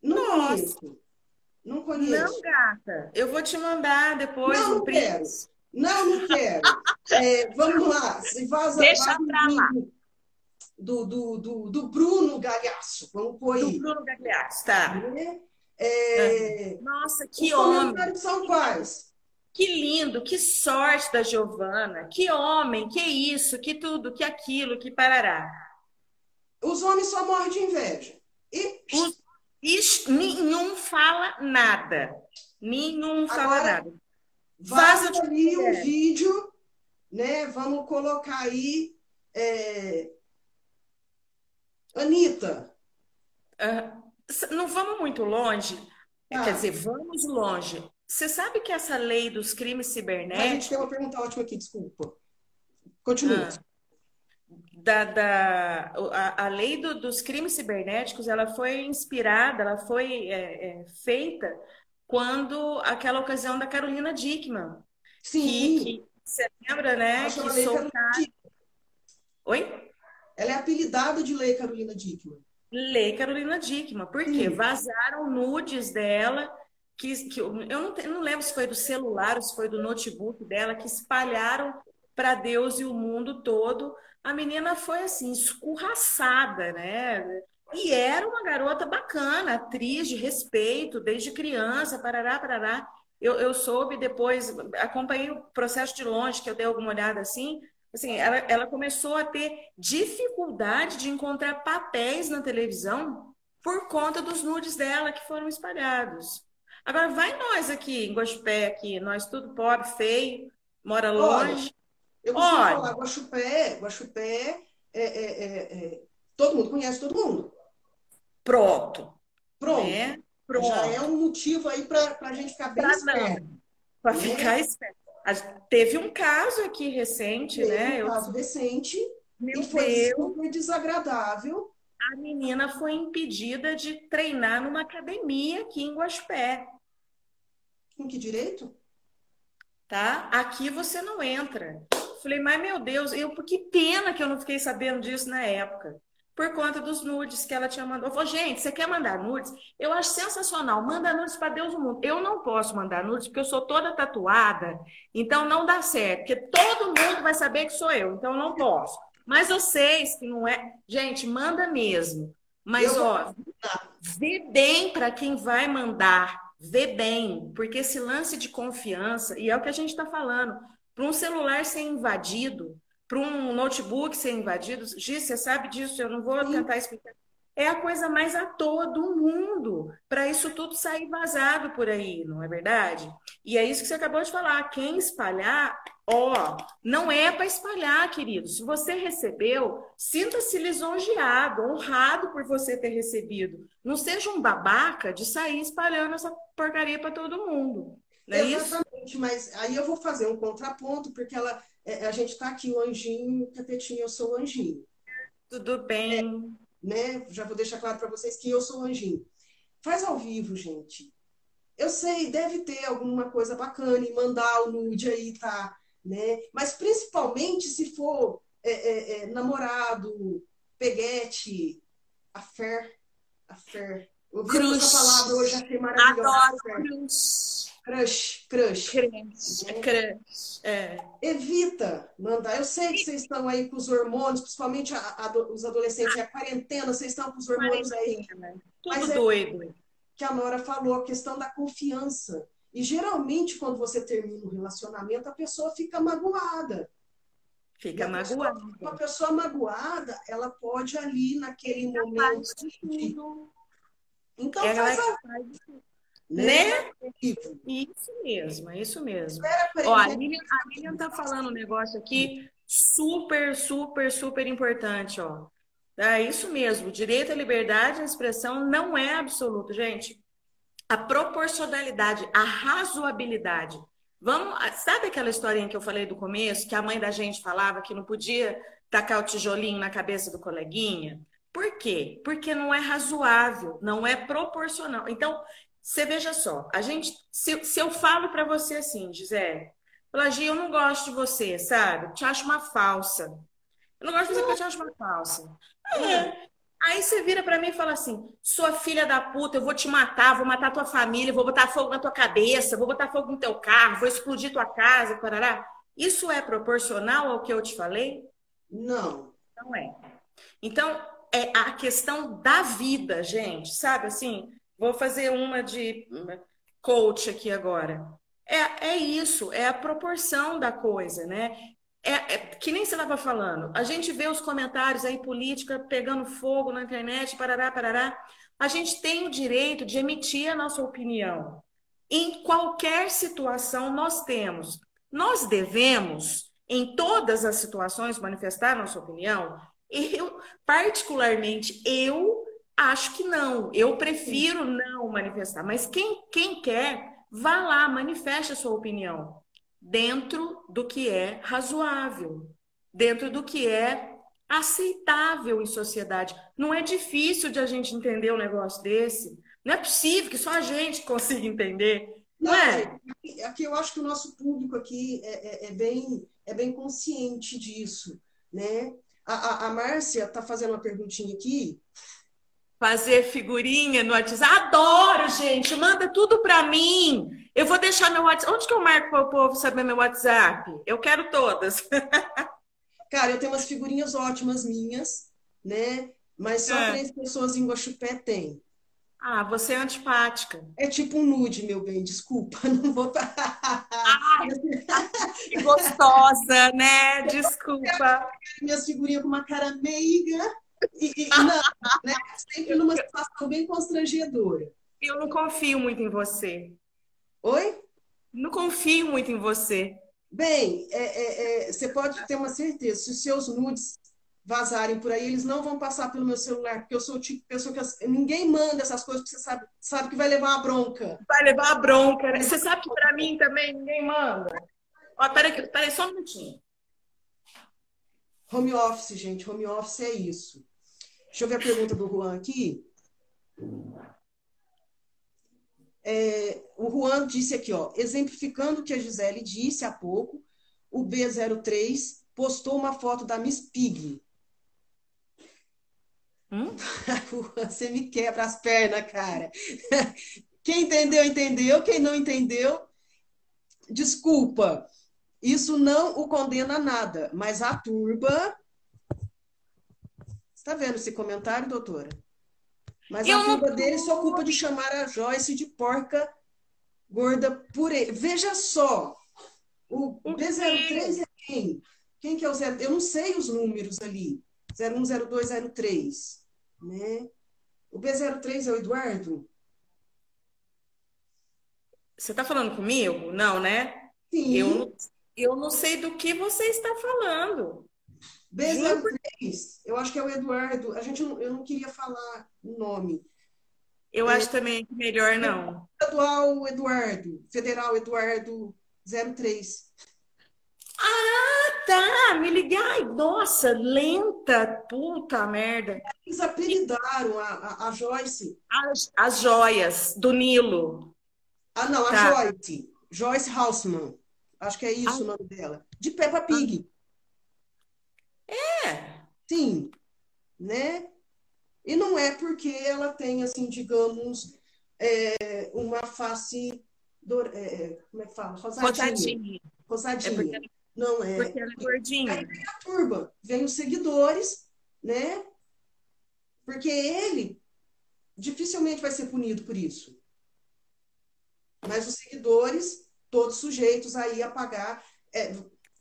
Não Nossa. conheço. Não conheço. Não, gata. Eu vou te mandar depois não, um não quero. Não, não quero. é, vamos lá. Se vaza, Deixa pra lá. Do, do, do, do, Bruno Galhaço. Vamos pôr aí. Do Bruno Galhaço, tá. É, Nossa, que Os homem. são quais? Que lindo, que sorte da Giovana, que homem, que isso, que tudo, que aquilo, que parará. Os homens só morrem de inveja. E... Os, nenhum fala nada. Nenhum fala Agora, nada. Vaza ali um vídeo, né? Vamos colocar aí. É... Anitta. Uh, não vamos muito longe. Ah. Quer dizer, vamos longe. Você sabe que essa lei dos crimes cibernéticos. A gente tem uma pergunta ótima aqui, desculpa. Continua. Ah da, da a, a lei do, dos crimes cibernéticos ela foi inspirada, ela foi é, é, feita quando aquela ocasião da Carolina Dickman. Sim. Que, que você lembra, né? que soltaram... Oi? Ela é apelidada de lei Carolina Dickman. Lei Carolina Dickman. Por quê? Vazaram nudes dela, que, que eu, não, eu não lembro se foi do celular ou se foi do notebook dela, que espalharam para Deus e o mundo todo. A menina foi assim, escorraçada, né? E era uma garota bacana, atriz de respeito, desde criança, parará, parará. Eu, eu soube depois, acompanhei o processo de longe, que eu dei alguma olhada assim, assim, ela, ela começou a ter dificuldade de encontrar papéis na televisão por conta dos nudes dela que foram espalhados. Agora, vai nós aqui, em Guaxupé, aqui, nós tudo pobre, feio, mora longe. Olha, eu costumo Olha. falar, Guaxupé, Guaxupé, é, é, é, é, todo mundo conhece todo mundo. Pronto. Pronto. Né? Pronto. Já é um motivo aí para a gente ficar bem pra esperto. Para né? ficar esperto. Teve um caso aqui recente, Teve né? Um caso eu... recente. Meu e foi Deus. super desagradável. A menina foi impedida de treinar numa academia aqui em Guaxupé. Com que direito? Tá? Aqui você não entra. Falei, mas meu Deus, eu, que pena que eu não fiquei sabendo disso na época por conta dos nudes que ela tinha mandado. Eu falei, gente, você quer mandar nudes? Eu acho sensacional. Manda nudes para Deus o mundo. Eu não posso mandar nudes porque eu sou toda tatuada, então não dá certo, porque todo mundo vai saber que sou eu, então eu não posso. Mas vocês que não é. Gente, manda mesmo. Mas, eu... ó, vê bem para quem vai mandar. Vê bem, porque esse lance de confiança, e é o que a gente está falando, para um celular ser invadido, para um notebook ser invadido. Giz, você sabe disso, eu não vou tentar explicar. É a coisa mais à toa do mundo para isso tudo sair vazado por aí, não é verdade? E é isso que você acabou de falar. Quem espalhar, ó, não é para espalhar, querido. Se você recebeu, sinta-se lisonjeado, honrado por você ter recebido. Não seja um babaca de sair espalhando essa porcaria para todo mundo. Não é Exatamente, isso? mas aí eu vou fazer um contraponto, porque ela é, a gente está aqui, o anjinho, capetinho, eu sou o anjinho. Tudo bem. É, né? Já vou deixar claro para vocês que eu sou o anjinho. Faz ao vivo, gente. Eu sei, deve ter alguma coisa bacana e mandar o nude aí, tá? Né? Mas principalmente se for é, é, é namorado, peguete, affair, affair. Ouviram essa palavra hoje, achei maravilhosa. Adoro cruz. Crush, crush. Crush, é crush. É. Evita mandar. Eu sei que vocês estão aí com os hormônios, principalmente a, a, os adolescentes, a quarentena, vocês estão com os hormônios aí. Tudo Mas é doido. Que a Nora falou, a questão da confiança. E geralmente, quando você termina um relacionamento, a pessoa fica magoada. Fica magoada. Pessoa, uma pessoa magoada, ela pode ali, naquele momento. Então, ela faz a... Né? Né? Isso mesmo, é isso mesmo. Ó, a Lilian, a Lilian tá falando um negócio aqui super, super, super importante, ó. É isso mesmo, direito à liberdade de expressão não é absoluto, gente. A proporcionalidade, a razoabilidade. Vamos, sabe aquela historinha que eu falei do começo, que a mãe da gente falava que não podia tacar o tijolinho na cabeça do coleguinha? Por quê? Porque não é razoável, não é proporcional. Então, você veja só, a gente, se, se eu falo para você assim, Gisele, Plagia, eu não gosto de você, sabe? Te acho uma falsa. Eu não gosto de você porque eu te acho uma falsa. É. Aí você vira para mim e fala assim: sua filha da puta, eu vou te matar, vou matar tua família, vou botar fogo na tua cabeça, vou botar fogo no teu carro, vou explodir tua casa, parará. Isso é proporcional ao que eu te falei? Não. Não é. Então, é a questão da vida, gente, sabe assim? Vou fazer uma de coach aqui agora. É, é isso, é a proporção da coisa, né? É, é que nem você estava falando. A gente vê os comentários aí, política pegando fogo na internet, parará, parará. A gente tem o direito de emitir a nossa opinião. Em qualquer situação nós temos. Nós devemos, em todas as situações, manifestar nossa opinião. Eu, particularmente, eu Acho que não. Eu prefiro não manifestar. Mas quem, quem quer, vá lá, manifeste a sua opinião. Dentro do que é razoável. Dentro do que é aceitável em sociedade. Não é difícil de a gente entender um negócio desse. Não é possível que só a gente consiga entender. Não, não é? Aqui eu acho que o nosso público aqui é, é, é bem, é bem consciente disso. Né? A, a, a Márcia está fazendo uma perguntinha aqui fazer figurinha no WhatsApp. Adoro, gente. Manda tudo para mim. Eu vou deixar meu WhatsApp. Onde que eu marco para o povo saber meu WhatsApp? Eu quero todas. Cara, eu tenho umas figurinhas ótimas minhas, né? Mas só é. três pessoas em Guaxupé têm. Ah, você é antipática. É tipo um nude, meu bem, desculpa, não vou. Ai, que gostosa, né? Desculpa. Minhas figurinhas com uma cara meiga e, e não, né? sempre numa situação bem constrangedora. Eu não confio muito em você. Oi? Não confio muito em você. Bem, é, é, é, você pode ter uma certeza, se os seus nudes vazarem por aí, eles não vão passar pelo meu celular, porque eu sou o tipo de pessoa que ninguém manda essas coisas, porque você sabe, sabe que vai levar uma bronca. Vai levar a bronca, né? Você sabe que para mim também ninguém manda. Ó, peraí, peraí, só um minutinho. Home office, gente, home office é isso. Deixa eu ver a pergunta do Juan aqui. É, o Juan disse aqui, ó, exemplificando o que a Gisele disse há pouco, o B03 postou uma foto da Miss Pig. Hum? Você me quebra as pernas, cara. Quem entendeu, entendeu. Quem não entendeu, desculpa. Isso não o condena a nada, mas a turba. Está vendo esse comentário, doutora? Mas eu a culpa não... dele se ocupa de chamar a Joyce de porca gorda por ele. Veja só, o B03 é quem? Quem que é o zero? Eu não sei os números ali. 01, 02, 03. Né? O B03 é o Eduardo? Você está falando comigo? Não, né? Sim. Eu, eu não sei do que você está falando. B03, eu acho que é o Eduardo. A gente, eu não queria falar o nome. Eu é, acho também que melhor não. Estadual Eduardo, Federal Eduardo 03. Ah, tá! Me liguei. Ai, nossa, lenta, puta merda. Eles apelidaram a, a, a Joyce. As, as joias do Nilo. Ah, não, tá. a Joyce. Joyce Hausman. Acho que é isso ah. o nome dela. De Peppa Pig. É. Sim, né? E não é porque ela tem, assim, digamos, é, uma face. Do, é, como é que fala? Rosadinha. Rosadinha. É não é. Porque ela é gordinha. Aí vem a turba, vem os seguidores, né? Porque ele dificilmente vai ser punido por isso. Mas os seguidores, todos sujeitos aí a pagar. É,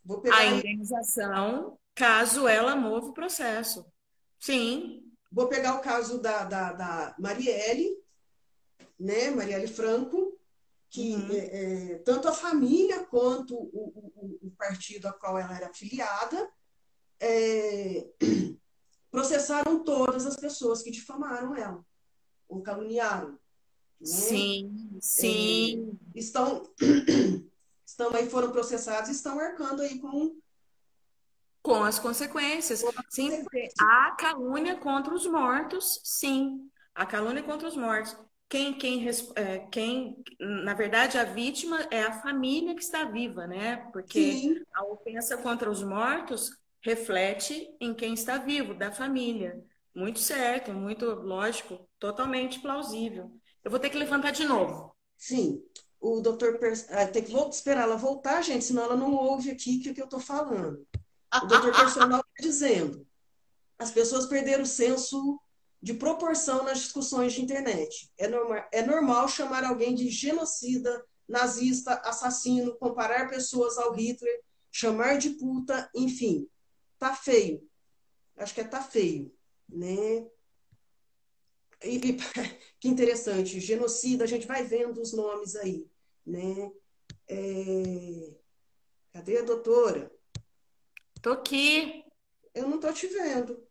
vou pegar a indenização caso ela mova o processo. Sim. Vou pegar o caso da, da, da Marielle, né? Marielle Franco, que uhum. é, é, tanto a família quanto o, o, o, partido a qual ela era afiliada é, processaram todas as pessoas que difamaram ela ou caluniaram. Né? Sim, sim. É, estão, estão aí, foram processados e estão arcando aí com com as consequências. Sim, há calúnia contra os mortos, sim. A calúnia contra os mortos. Quem, quem, é, quem, na verdade, a vítima é a família que está viva, né? Porque sim. a ofensa contra os mortos reflete em quem está vivo, da família. Muito certo, muito lógico, totalmente plausível. Eu vou ter que levantar de novo. Sim. O doutor. Ah, tem que esperar ela voltar, gente, senão ela não ouve aqui o que eu estou falando. O doutor personal está dizendo: as pessoas perderam o senso de proporção nas discussões de internet. É normal, é normal chamar alguém de genocida, nazista, assassino, comparar pessoas ao Hitler, chamar de puta, enfim. Tá feio. Acho que é tá feio, né? E, e, que interessante, genocida, a gente vai vendo os nomes aí, né? É... Cadê a doutora? Tô aqui. Eu não tô te vendo.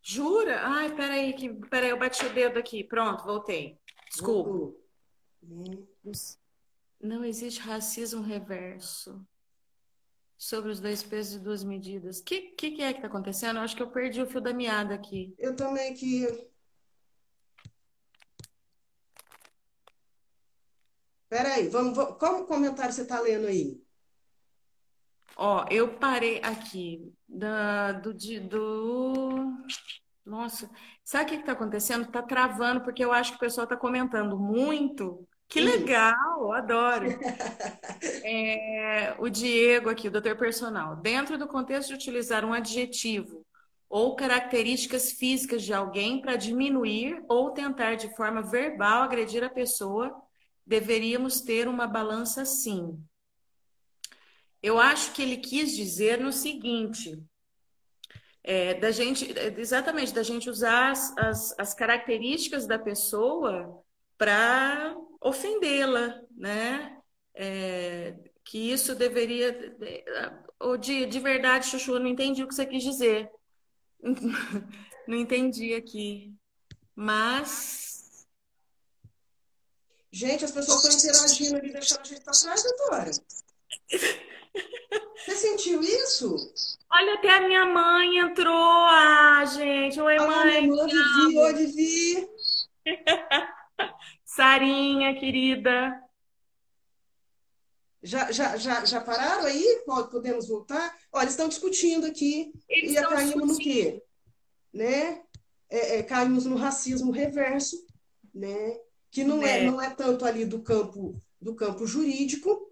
Jura? Ai, peraí, que... peraí, eu bati o dedo aqui. Pronto, voltei. Desculpa. Não existe racismo reverso sobre os dois pesos e duas medidas. O que, que, que, é que tá acontecendo? Eu acho que eu perdi o fio da meada aqui. Eu também que. Peraí, vamos, vamos, qual comentário você está lendo aí? Ó, eu parei aqui da, do, do, Nossa, sabe o que está acontecendo? Está travando, porque eu acho que o pessoal está comentando muito. Que legal, adoro. É, o Diego aqui, o doutor personal. Dentro do contexto de utilizar um adjetivo ou características físicas de alguém para diminuir ou tentar de forma verbal agredir a pessoa, deveríamos ter uma balança sim. Eu acho que ele quis dizer no seguinte: é, da gente, exatamente, da gente usar as, as, as características da pessoa para ofendê-la, né? É, que isso deveria. Ou de, de verdade, Chuchu, não entendi o que você quis dizer. não entendi aqui. Mas. Gente, as pessoas estão interagindo ali, deixando a gente para trás, doutora. Você sentiu isso? Olha, até a minha mãe entrou. Ah, gente. Oi, mãe. Oi, Vivi. Oi, Vivi. Sarinha, querida. Já, já, já, já pararam aí? Podemos voltar? Olha, eles estão discutindo aqui. Eles e caímos no quê? Né? É, é, caímos no racismo reverso, né? que não é. é. não é tanto ali do campo do campo jurídico,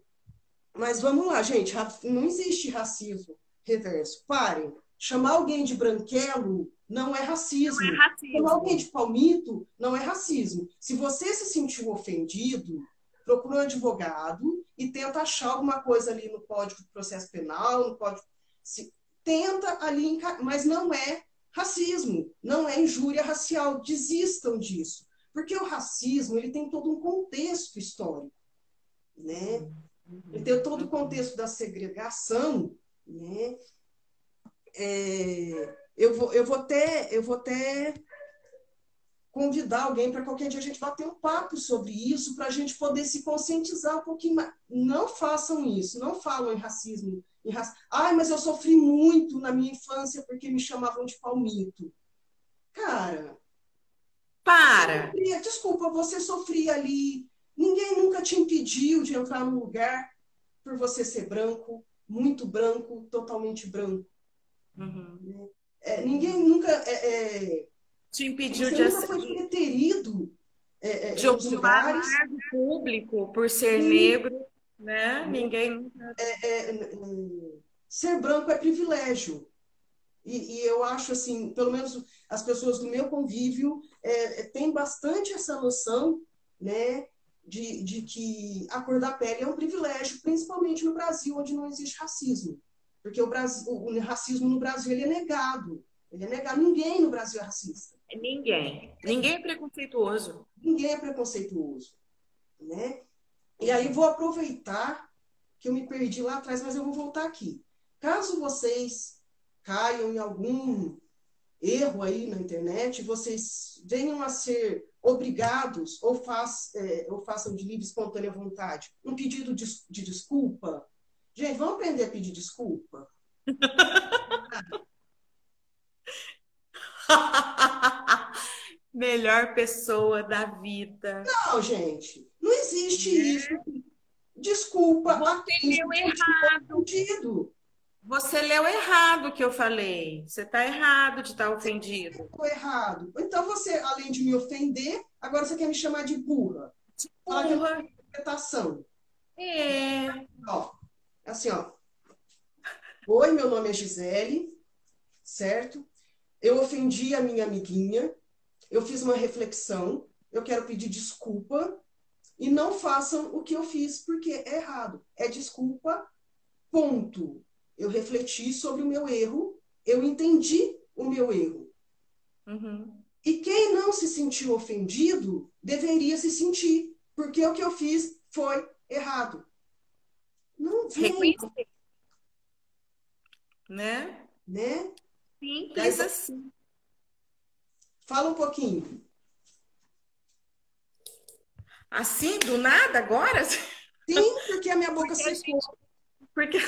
mas vamos lá, gente, não existe racismo reverso. Parem. Chamar alguém de branquelo não é racismo. Não é racismo. Chamar alguém de palmito não é racismo. Se você se sentiu ofendido, procura um advogado e tenta achar alguma coisa ali no Código de Processo Penal, no Código. Se, tenta ali, mas não é racismo, não é injúria racial. Desistam disso. Porque o racismo ele tem todo um contexto histórico. Né? Tem todo o contexto da segregação. Né? É, eu, vou, eu, vou ter, eu vou ter convidar alguém para qualquer dia a gente bater um papo sobre isso, para a gente poder se conscientizar um pouquinho mais. Não façam isso, não falam em racismo. Em. Ai, mas eu sofri muito na minha infância porque me chamavam de palmito. Cara. Para! Sofria, desculpa, você sofria ali. Ninguém nunca te impediu de entrar num lugar por você ser branco, muito branco, totalmente branco. Uhum. É, ninguém nunca. É, é te impediu de nunca foi preterido é, é, de ocupar lugares. público por ser Sim. negro, né? Sim. Ninguém é, é, ser branco é privilégio. E, e, eu acho assim, pelo menos as pessoas do meu convívio é, têm bastante essa noção, né, de, de que a cor da pele é um privilégio, principalmente no Brasil, onde não existe racismo. Porque o, Brasil, o racismo no Brasil ele é negado. Ele é negado. Ninguém no Brasil é racista. Ninguém. Ninguém é preconceituoso. Ninguém é preconceituoso. Né? E aí vou aproveitar que eu me perdi lá atrás, mas eu vou voltar aqui. Caso vocês caiam em algum erro aí na internet, vocês venham a ser obrigados ou, faz, é, ou façam de livre espontânea vontade um pedido de, de desculpa. Gente, vamos aprender a pedir desculpa? Melhor pessoa da vida. Não, gente, não existe é. isso. Desculpa. Você leu errado. Você leu errado o que eu falei. Você está errado de estar tá ofendido. Estou errado. Então você, além de me ofender, agora você quer me chamar de burra. De burra. interpretação. É. Ó, assim, ó. Oi, meu nome é Gisele, certo? Eu ofendi a minha amiguinha, eu fiz uma reflexão, eu quero pedir desculpa e não façam o que eu fiz porque é errado. É desculpa, ponto. Eu refleti sobre o meu erro, eu entendi o meu erro. Uhum. E quem não se sentiu ofendido deveria se sentir, porque o que eu fiz foi errado. Não vem. Né? Né? Simples assim. Fala um pouquinho. Assim, do nada, agora? Sim, porque a minha boca secou. Porque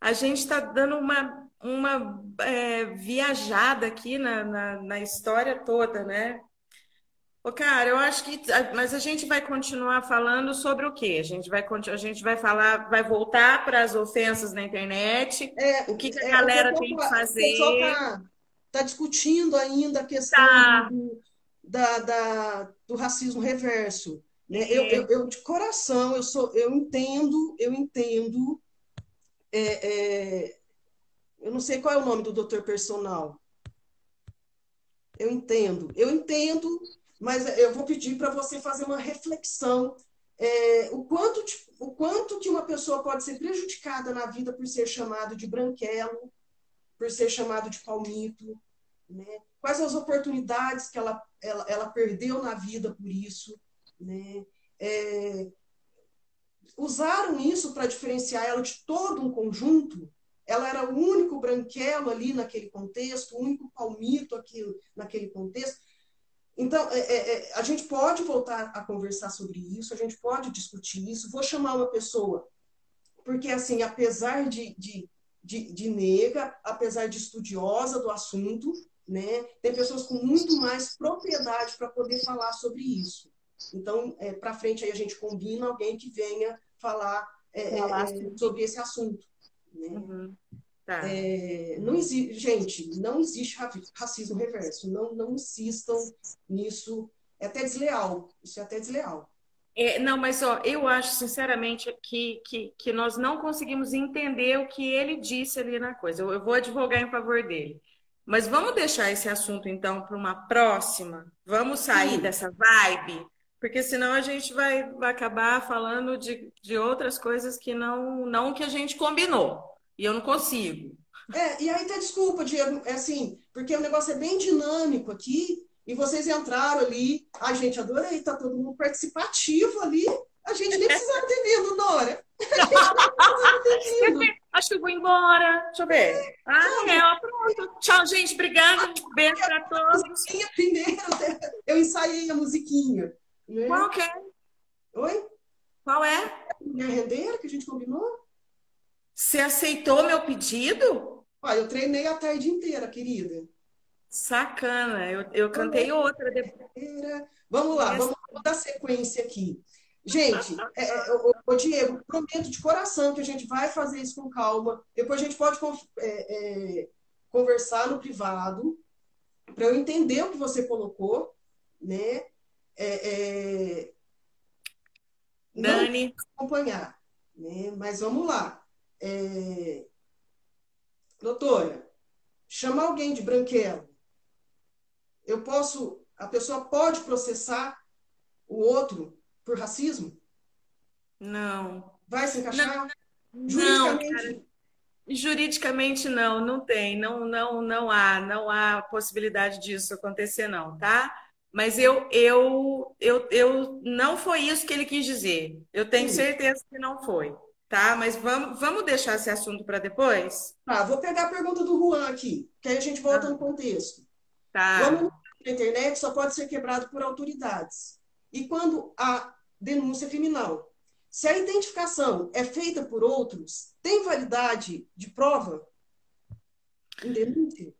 a gente está dando uma, uma é, viajada aqui na, na, na, história toda, né? Ô, cara, eu acho que. Mas a gente vai continuar falando sobre o quê? A gente vai, a gente vai falar, vai voltar para as ofensas na internet. É, o que, que a é, galera tem que fazer. tá discutindo ainda a questão tá. do, da, da, do racismo reverso. Né? Eu, eu, eu, de coração, eu sou, eu entendo, eu entendo. É, é, eu não sei qual é o nome do doutor personal. Eu entendo, eu entendo, mas eu vou pedir para você fazer uma reflexão. É, o, quanto o quanto que uma pessoa pode ser prejudicada na vida por ser chamado de branquelo, por ser chamado de palmito, né? quais as oportunidades que ela, ela, ela perdeu na vida por isso. Né? É, usaram isso para diferenciar ela de todo um conjunto. Ela era o único branquelo ali naquele contexto, o único palmito aqui naquele contexto. Então, é, é, é, a gente pode voltar a conversar sobre isso, a gente pode discutir isso. Vou chamar uma pessoa, porque, assim, apesar de, de, de, de negra, apesar de estudiosa do assunto, né, tem pessoas com muito mais propriedade para poder falar sobre isso. Então, é, para frente aí a gente combina alguém que venha falar, é, é, é, sobre esse assunto. Né? Uhum. Tá. É, não existe, gente, não existe racismo reverso. Não, não insistam nisso. É até desleal. Isso é até desleal. É, não, mas ó, eu acho sinceramente que, que, que nós não conseguimos entender o que ele disse ali na coisa. Eu, eu vou advogar em favor dele. Mas vamos deixar esse assunto então para uma próxima. Vamos sair Sim. dessa vibe porque senão a gente vai, acabar falando de, de outras coisas que não, não que a gente combinou. E eu não consigo. É, e aí até desculpa, Diego, é assim, porque o negócio é bem dinâmico aqui, e vocês entraram ali. Ai, gente, adorei, tá todo mundo participativo ali. A gente nem precisava ter vindo, Nora. Acho que eu vou embora. Deixa eu ver. Ah, é, ó, pronto. Tchau, gente. Obrigada. Beijo para todos. Primeiro, eu ensaiei a musiquinha. Né? Qual que é? Oi? Qual é? Minha rendeira que a gente combinou. Você aceitou meu pedido? Ah, eu treinei a tarde inteira, querida. Sacana, eu, eu cantei outra depois. Vamos lá, vamos dar sequência aqui. Gente, é, é, o, o, Diego, prometo de coração que a gente vai fazer isso com calma. Depois a gente pode é, é, conversar no privado para eu entender o que você colocou, né? É, é, Dani. acompanhar. Né? Mas vamos lá. É, doutora, chamar alguém de branquelo. Eu posso, a pessoa pode processar o outro por racismo? Não. Vai se encaixar? Não, Juridicamente? Não, Juridicamente não, não tem, não, não, não há, não há possibilidade disso acontecer não, tá? Mas eu, eu, eu, eu não foi isso que ele quis dizer. Eu tenho certeza que não foi, tá? Mas vamos, vamos deixar esse assunto para depois? Tá, vou pegar a pergunta do Juan aqui, que aí a gente volta ah. no contexto. Tá. Vamos na internet só pode ser quebrado por autoridades. E quando a denúncia é criminal, se a identificação é feita por outros, tem validade de prova? Indemnite? É,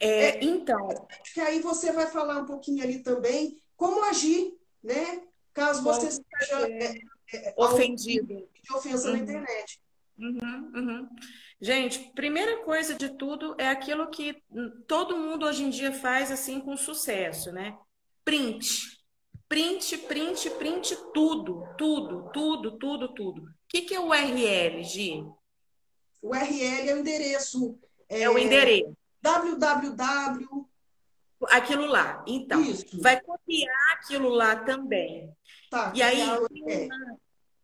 é, então. Acho que aí você vai falar um pouquinho ali também como agir, né? Caso você seja é, é, ofendido. De ofensa uhum. na internet. Uhum, uhum. Gente, primeira coisa de tudo é aquilo que todo mundo hoje em dia faz assim com sucesso, né? Print. Print, print, print, tudo, tudo, tudo, tudo, tudo. O que, que é o URL, Gi? O URL é o endereço. É, é o endereço www. Aquilo lá. Então, Isso. vai copiar aquilo lá também. Tá, e aí,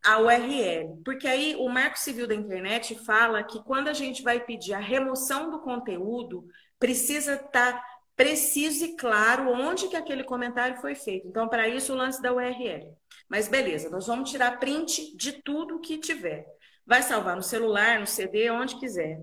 a URL. Porque aí o Marco Civil da Internet fala que quando a gente vai pedir a remoção do conteúdo, precisa estar tá preciso e claro onde que aquele comentário foi feito. Então, para isso, o lance da URL. Mas beleza, nós vamos tirar print de tudo que tiver. Vai salvar no celular, no CD, onde quiser.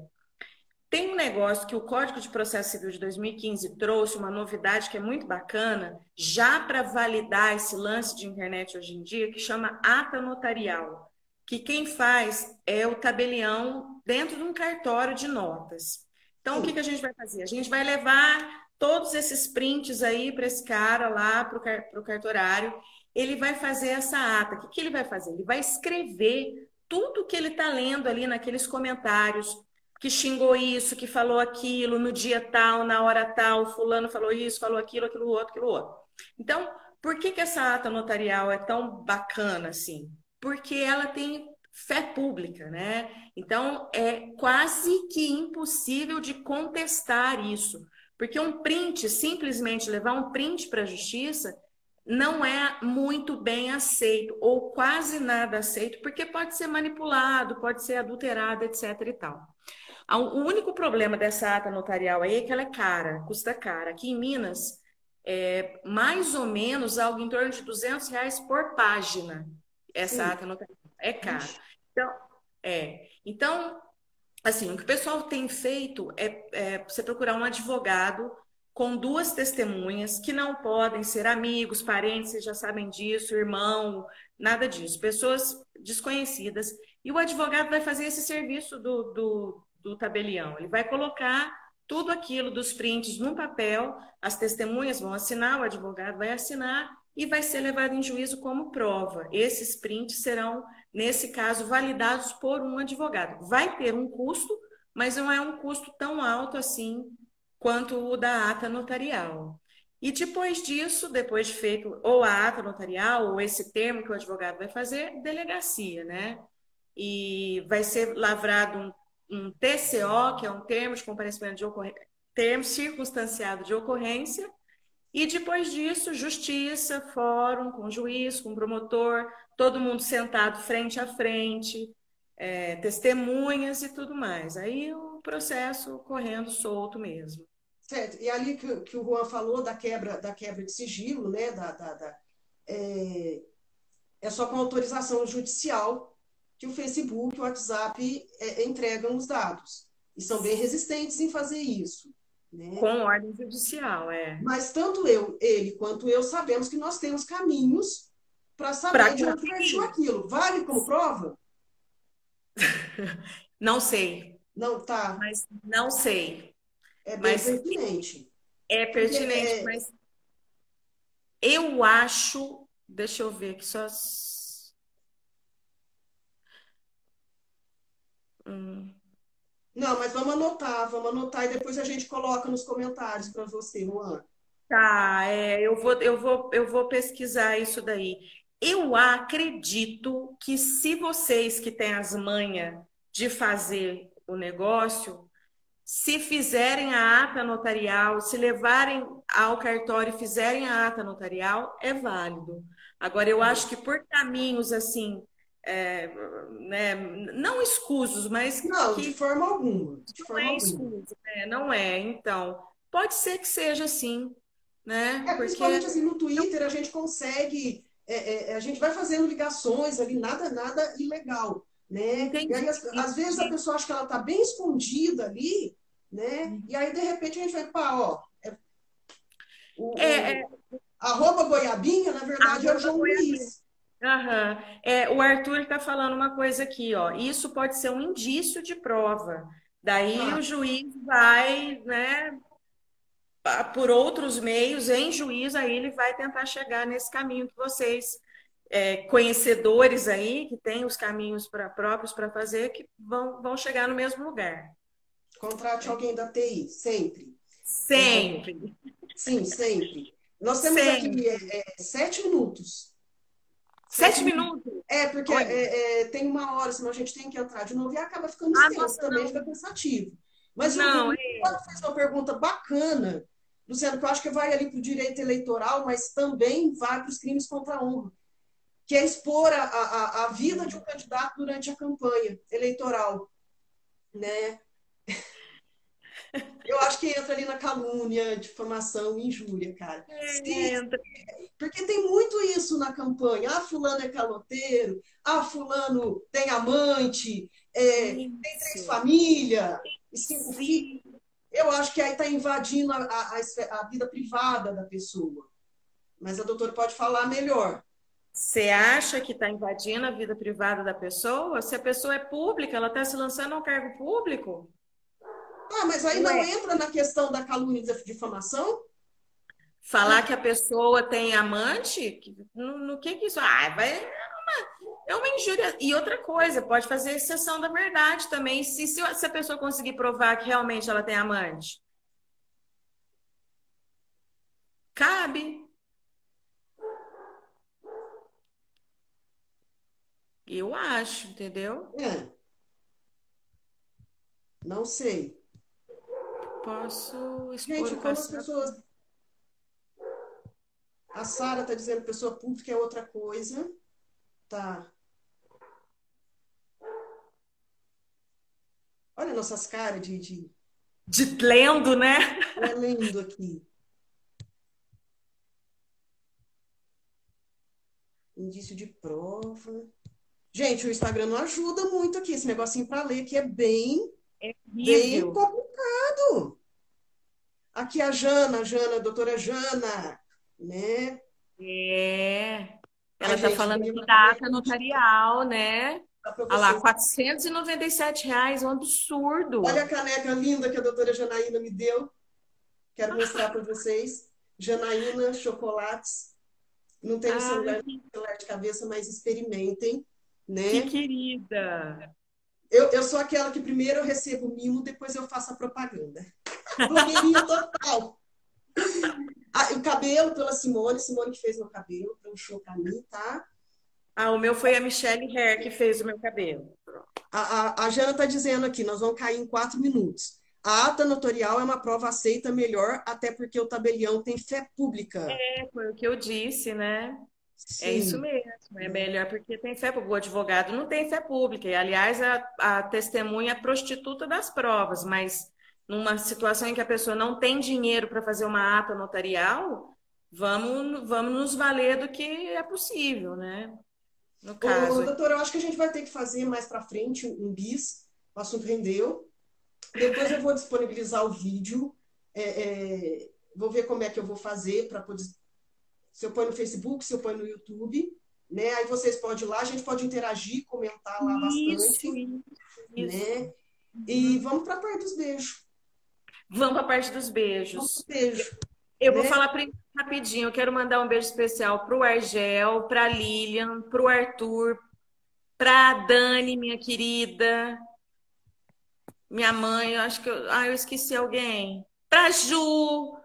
Tem um negócio que o Código de Processo Civil de 2015 trouxe, uma novidade que é muito bacana, já para validar esse lance de internet hoje em dia, que chama ata notarial, que quem faz é o tabelião dentro de um cartório de notas. Então, o que, que a gente vai fazer? A gente vai levar todos esses prints aí para esse cara lá, para o cartorário, ele vai fazer essa ata. O que, que ele vai fazer? Ele vai escrever tudo que ele está lendo ali naqueles comentários, que xingou isso, que falou aquilo, no dia tal, na hora tal, fulano falou isso, falou aquilo, aquilo outro, aquilo outro. Então, por que, que essa ata notarial é tão bacana assim? Porque ela tem fé pública, né? Então, é quase que impossível de contestar isso. Porque um print, simplesmente levar um print para a justiça, não é muito bem aceito, ou quase nada aceito, porque pode ser manipulado, pode ser adulterado, etc. e tal. O único problema dessa ata notarial aí é que ela é cara, custa cara. Aqui em Minas, é mais ou menos algo em torno de 200 reais por página, essa Sim. ata notarial. É caro. Então, é. Então, assim, o que o pessoal tem feito é, é você procurar um advogado com duas testemunhas que não podem ser amigos, parentes, vocês já sabem disso, irmão, nada disso, pessoas desconhecidas. E o advogado vai fazer esse serviço do, do, do tabelião. Ele vai colocar tudo aquilo dos prints num papel, as testemunhas vão assinar, o advogado vai assinar e vai ser levado em juízo como prova. Esses prints serão, nesse caso, validados por um advogado. Vai ter um custo, mas não é um custo tão alto assim quanto o da ata notarial. E depois disso, depois de feito ou a ata notarial, ou esse termo que o advogado vai fazer, delegacia, né? E vai ser lavrado um, um TCO, que é um termo de comparecimento de ocorrência, termo circunstanciado de ocorrência, e depois disso, justiça, fórum, com juiz, com promotor, todo mundo sentado frente a frente, é, testemunhas e tudo mais. Aí o processo correndo solto mesmo. Certo. E ali que, que o Juan falou da quebra, da quebra de sigilo, né? Da, da, da é, é, só com autorização judicial que o Facebook e o WhatsApp é, entregam os dados. E são bem resistentes em fazer isso. Né? Com ordem judicial, é. Mas tanto eu, ele quanto eu sabemos que nós temos caminhos para saber pra de onde partiu aquilo. Vale como prova? Não sei. Não, tá. Mas não sei. É bem mas, pertinente. É pertinente, é... mas eu acho. Deixa eu ver aqui só. Hum. Não, mas vamos anotar, vamos anotar e depois a gente coloca nos comentários para você, Juan. Tá, é, eu vou, eu vou, eu vou pesquisar isso daí. Eu acredito que se vocês que têm as manhas de fazer o negócio, se fizerem a ata notarial, se levarem ao cartório e fizerem a ata notarial, é válido. Agora, eu acho que por caminhos assim, é, né, não escusos, mas. Não, que, de forma alguma. De não forma é escuso, né? não é. Então, pode ser que seja assim. Né? É, Porque... principalmente assim, no Twitter a gente consegue. É, é, a gente vai fazendo ligações ali, nada, nada ilegal né? Entendi. E aí, às, às, vezes, a pessoa acha que ela está bem escondida ali, né? Uhum. E aí, de repente, a gente vai, pá, ó. É, o, é, é, arroba goiabinha, na verdade, é o João Luiz. Uhum. É, o Arthur está falando uma coisa aqui, ó. Isso pode ser um indício de prova. Daí ah. o juiz vai, né, por outros meios, em juiz, aí ele vai tentar chegar nesse caminho que vocês é, conhecedores aí, que têm os caminhos pra, próprios para fazer, que vão, vão chegar no mesmo lugar. Contrate alguém da TI, sempre. Sempre. Sim, sempre. Nós temos sempre. aqui é, é, sete minutos. Sete, minutos? É, porque é, é, tem uma hora, senão a gente tem que entrar de novo e acaba ficando ah, extenso também, fica cansativo. Mas não, o Luciano fez uma pergunta bacana, Luciano, que eu acho que vai ali para o direito eleitoral, mas também vai para os crimes contra a honra que é expor a, a, a vida de um candidato durante a campanha eleitoral, né? Eu acho que entra ali na calúnia, difamação, injúria, cara. É, porque tem muito isso na campanha. Ah, fulano é caloteiro. Ah, fulano tem amante. É, tem três famílias. E cinco filhos. Eu acho que aí está invadindo a, a, a vida privada da pessoa. Mas a doutora pode falar melhor. Você acha que está invadindo a vida privada da pessoa? Se a pessoa é pública, ela está se lançando a um cargo público? Ah, mas aí não, não é. entra na questão da calúnia e da difamação? Falar que a pessoa tem amante? No, no que que isso? Ah, vai. é uma injúria. E outra coisa, pode fazer exceção da verdade também, se, se a pessoa conseguir provar que realmente ela tem amante. Cabe. Eu acho, entendeu? É. Não sei. Posso expor Gente, como as pessoas. A Sara está dizendo pessoa pública é outra coisa. Tá. Olha nossas caras de, de. De lendo, né? É lendo aqui. Indício de prova. Gente, o Instagram não ajuda muito aqui. Esse negocinho para ler que é bem, é bem complicado. Aqui a Jana, a Jana, a doutora Jana, né? É. Ela está falando de data notarial, né? Olha lá, 497 reais, um absurdo. Olha a caneca linda que a doutora Janaína me deu. Quero mostrar para vocês. Janaína Chocolates. Não tenho celular, celular de cabeça, mas experimentem. Né? Que querida! Eu, eu sou aquela que primeiro eu recebo o mimo, depois eu faço a propaganda. Blogueirinha total. Ah, o cabelo pela Simone, Simone que fez meu cabelo, para um show para mim, tá? Ah, o meu foi a Michelle Hair que fez o meu cabelo. A, a, a Jana está dizendo aqui, nós vamos cair em quatro minutos. A ata notorial é uma prova aceita melhor, até porque o tabelião tem fé pública. É, foi o que eu disse, né? Sim. É isso mesmo, é melhor porque tem fé pública. O advogado não tem fé pública. E, aliás, a, a testemunha é prostituta das provas, mas numa situação em que a pessoa não tem dinheiro para fazer uma ata notarial, vamos, vamos nos valer do que é possível, né? No caso. Ô, doutor, eu acho que a gente vai ter que fazer mais para frente um bis. O assunto rendeu. Depois eu vou disponibilizar o vídeo. É, é, vou ver como é que eu vou fazer para poder. Se eu põe no Facebook, se eu põe no YouTube. Né? Aí vocês podem ir lá, a gente pode interagir, comentar lá bastante. Isso, isso. Né? E vamos para a parte dos beijos. Vamos para a parte dos beijos. beijo. Eu né? vou falar primeiro rapidinho. Eu quero mandar um beijo especial para o Argel, para a Lilian, para o Arthur, para a Dani, minha querida. Minha mãe, eu acho que eu, ah, eu esqueci alguém. Para Ju.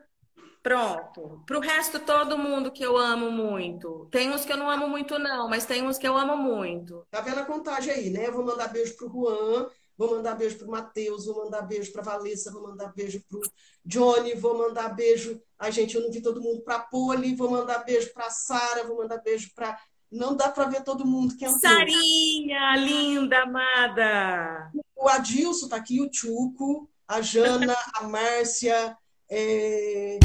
Pronto. Para o resto, todo mundo que eu amo muito. Tem uns que eu não amo muito, não, mas tem uns que eu amo muito. Tá vendo a contagem aí, né? Eu vou mandar beijo pro Juan, vou mandar beijo pro Matheus, vou mandar beijo pra Valessa, vou mandar beijo pro Johnny, vou mandar beijo. Ai, gente, eu não vi todo mundo pra Poli, vou mandar beijo pra Sara, vou mandar beijo pra. Não dá para ver todo mundo que é um Sarinha, linda, amada! O Adilson tá aqui, o Tchuco, a Jana, a Márcia, é...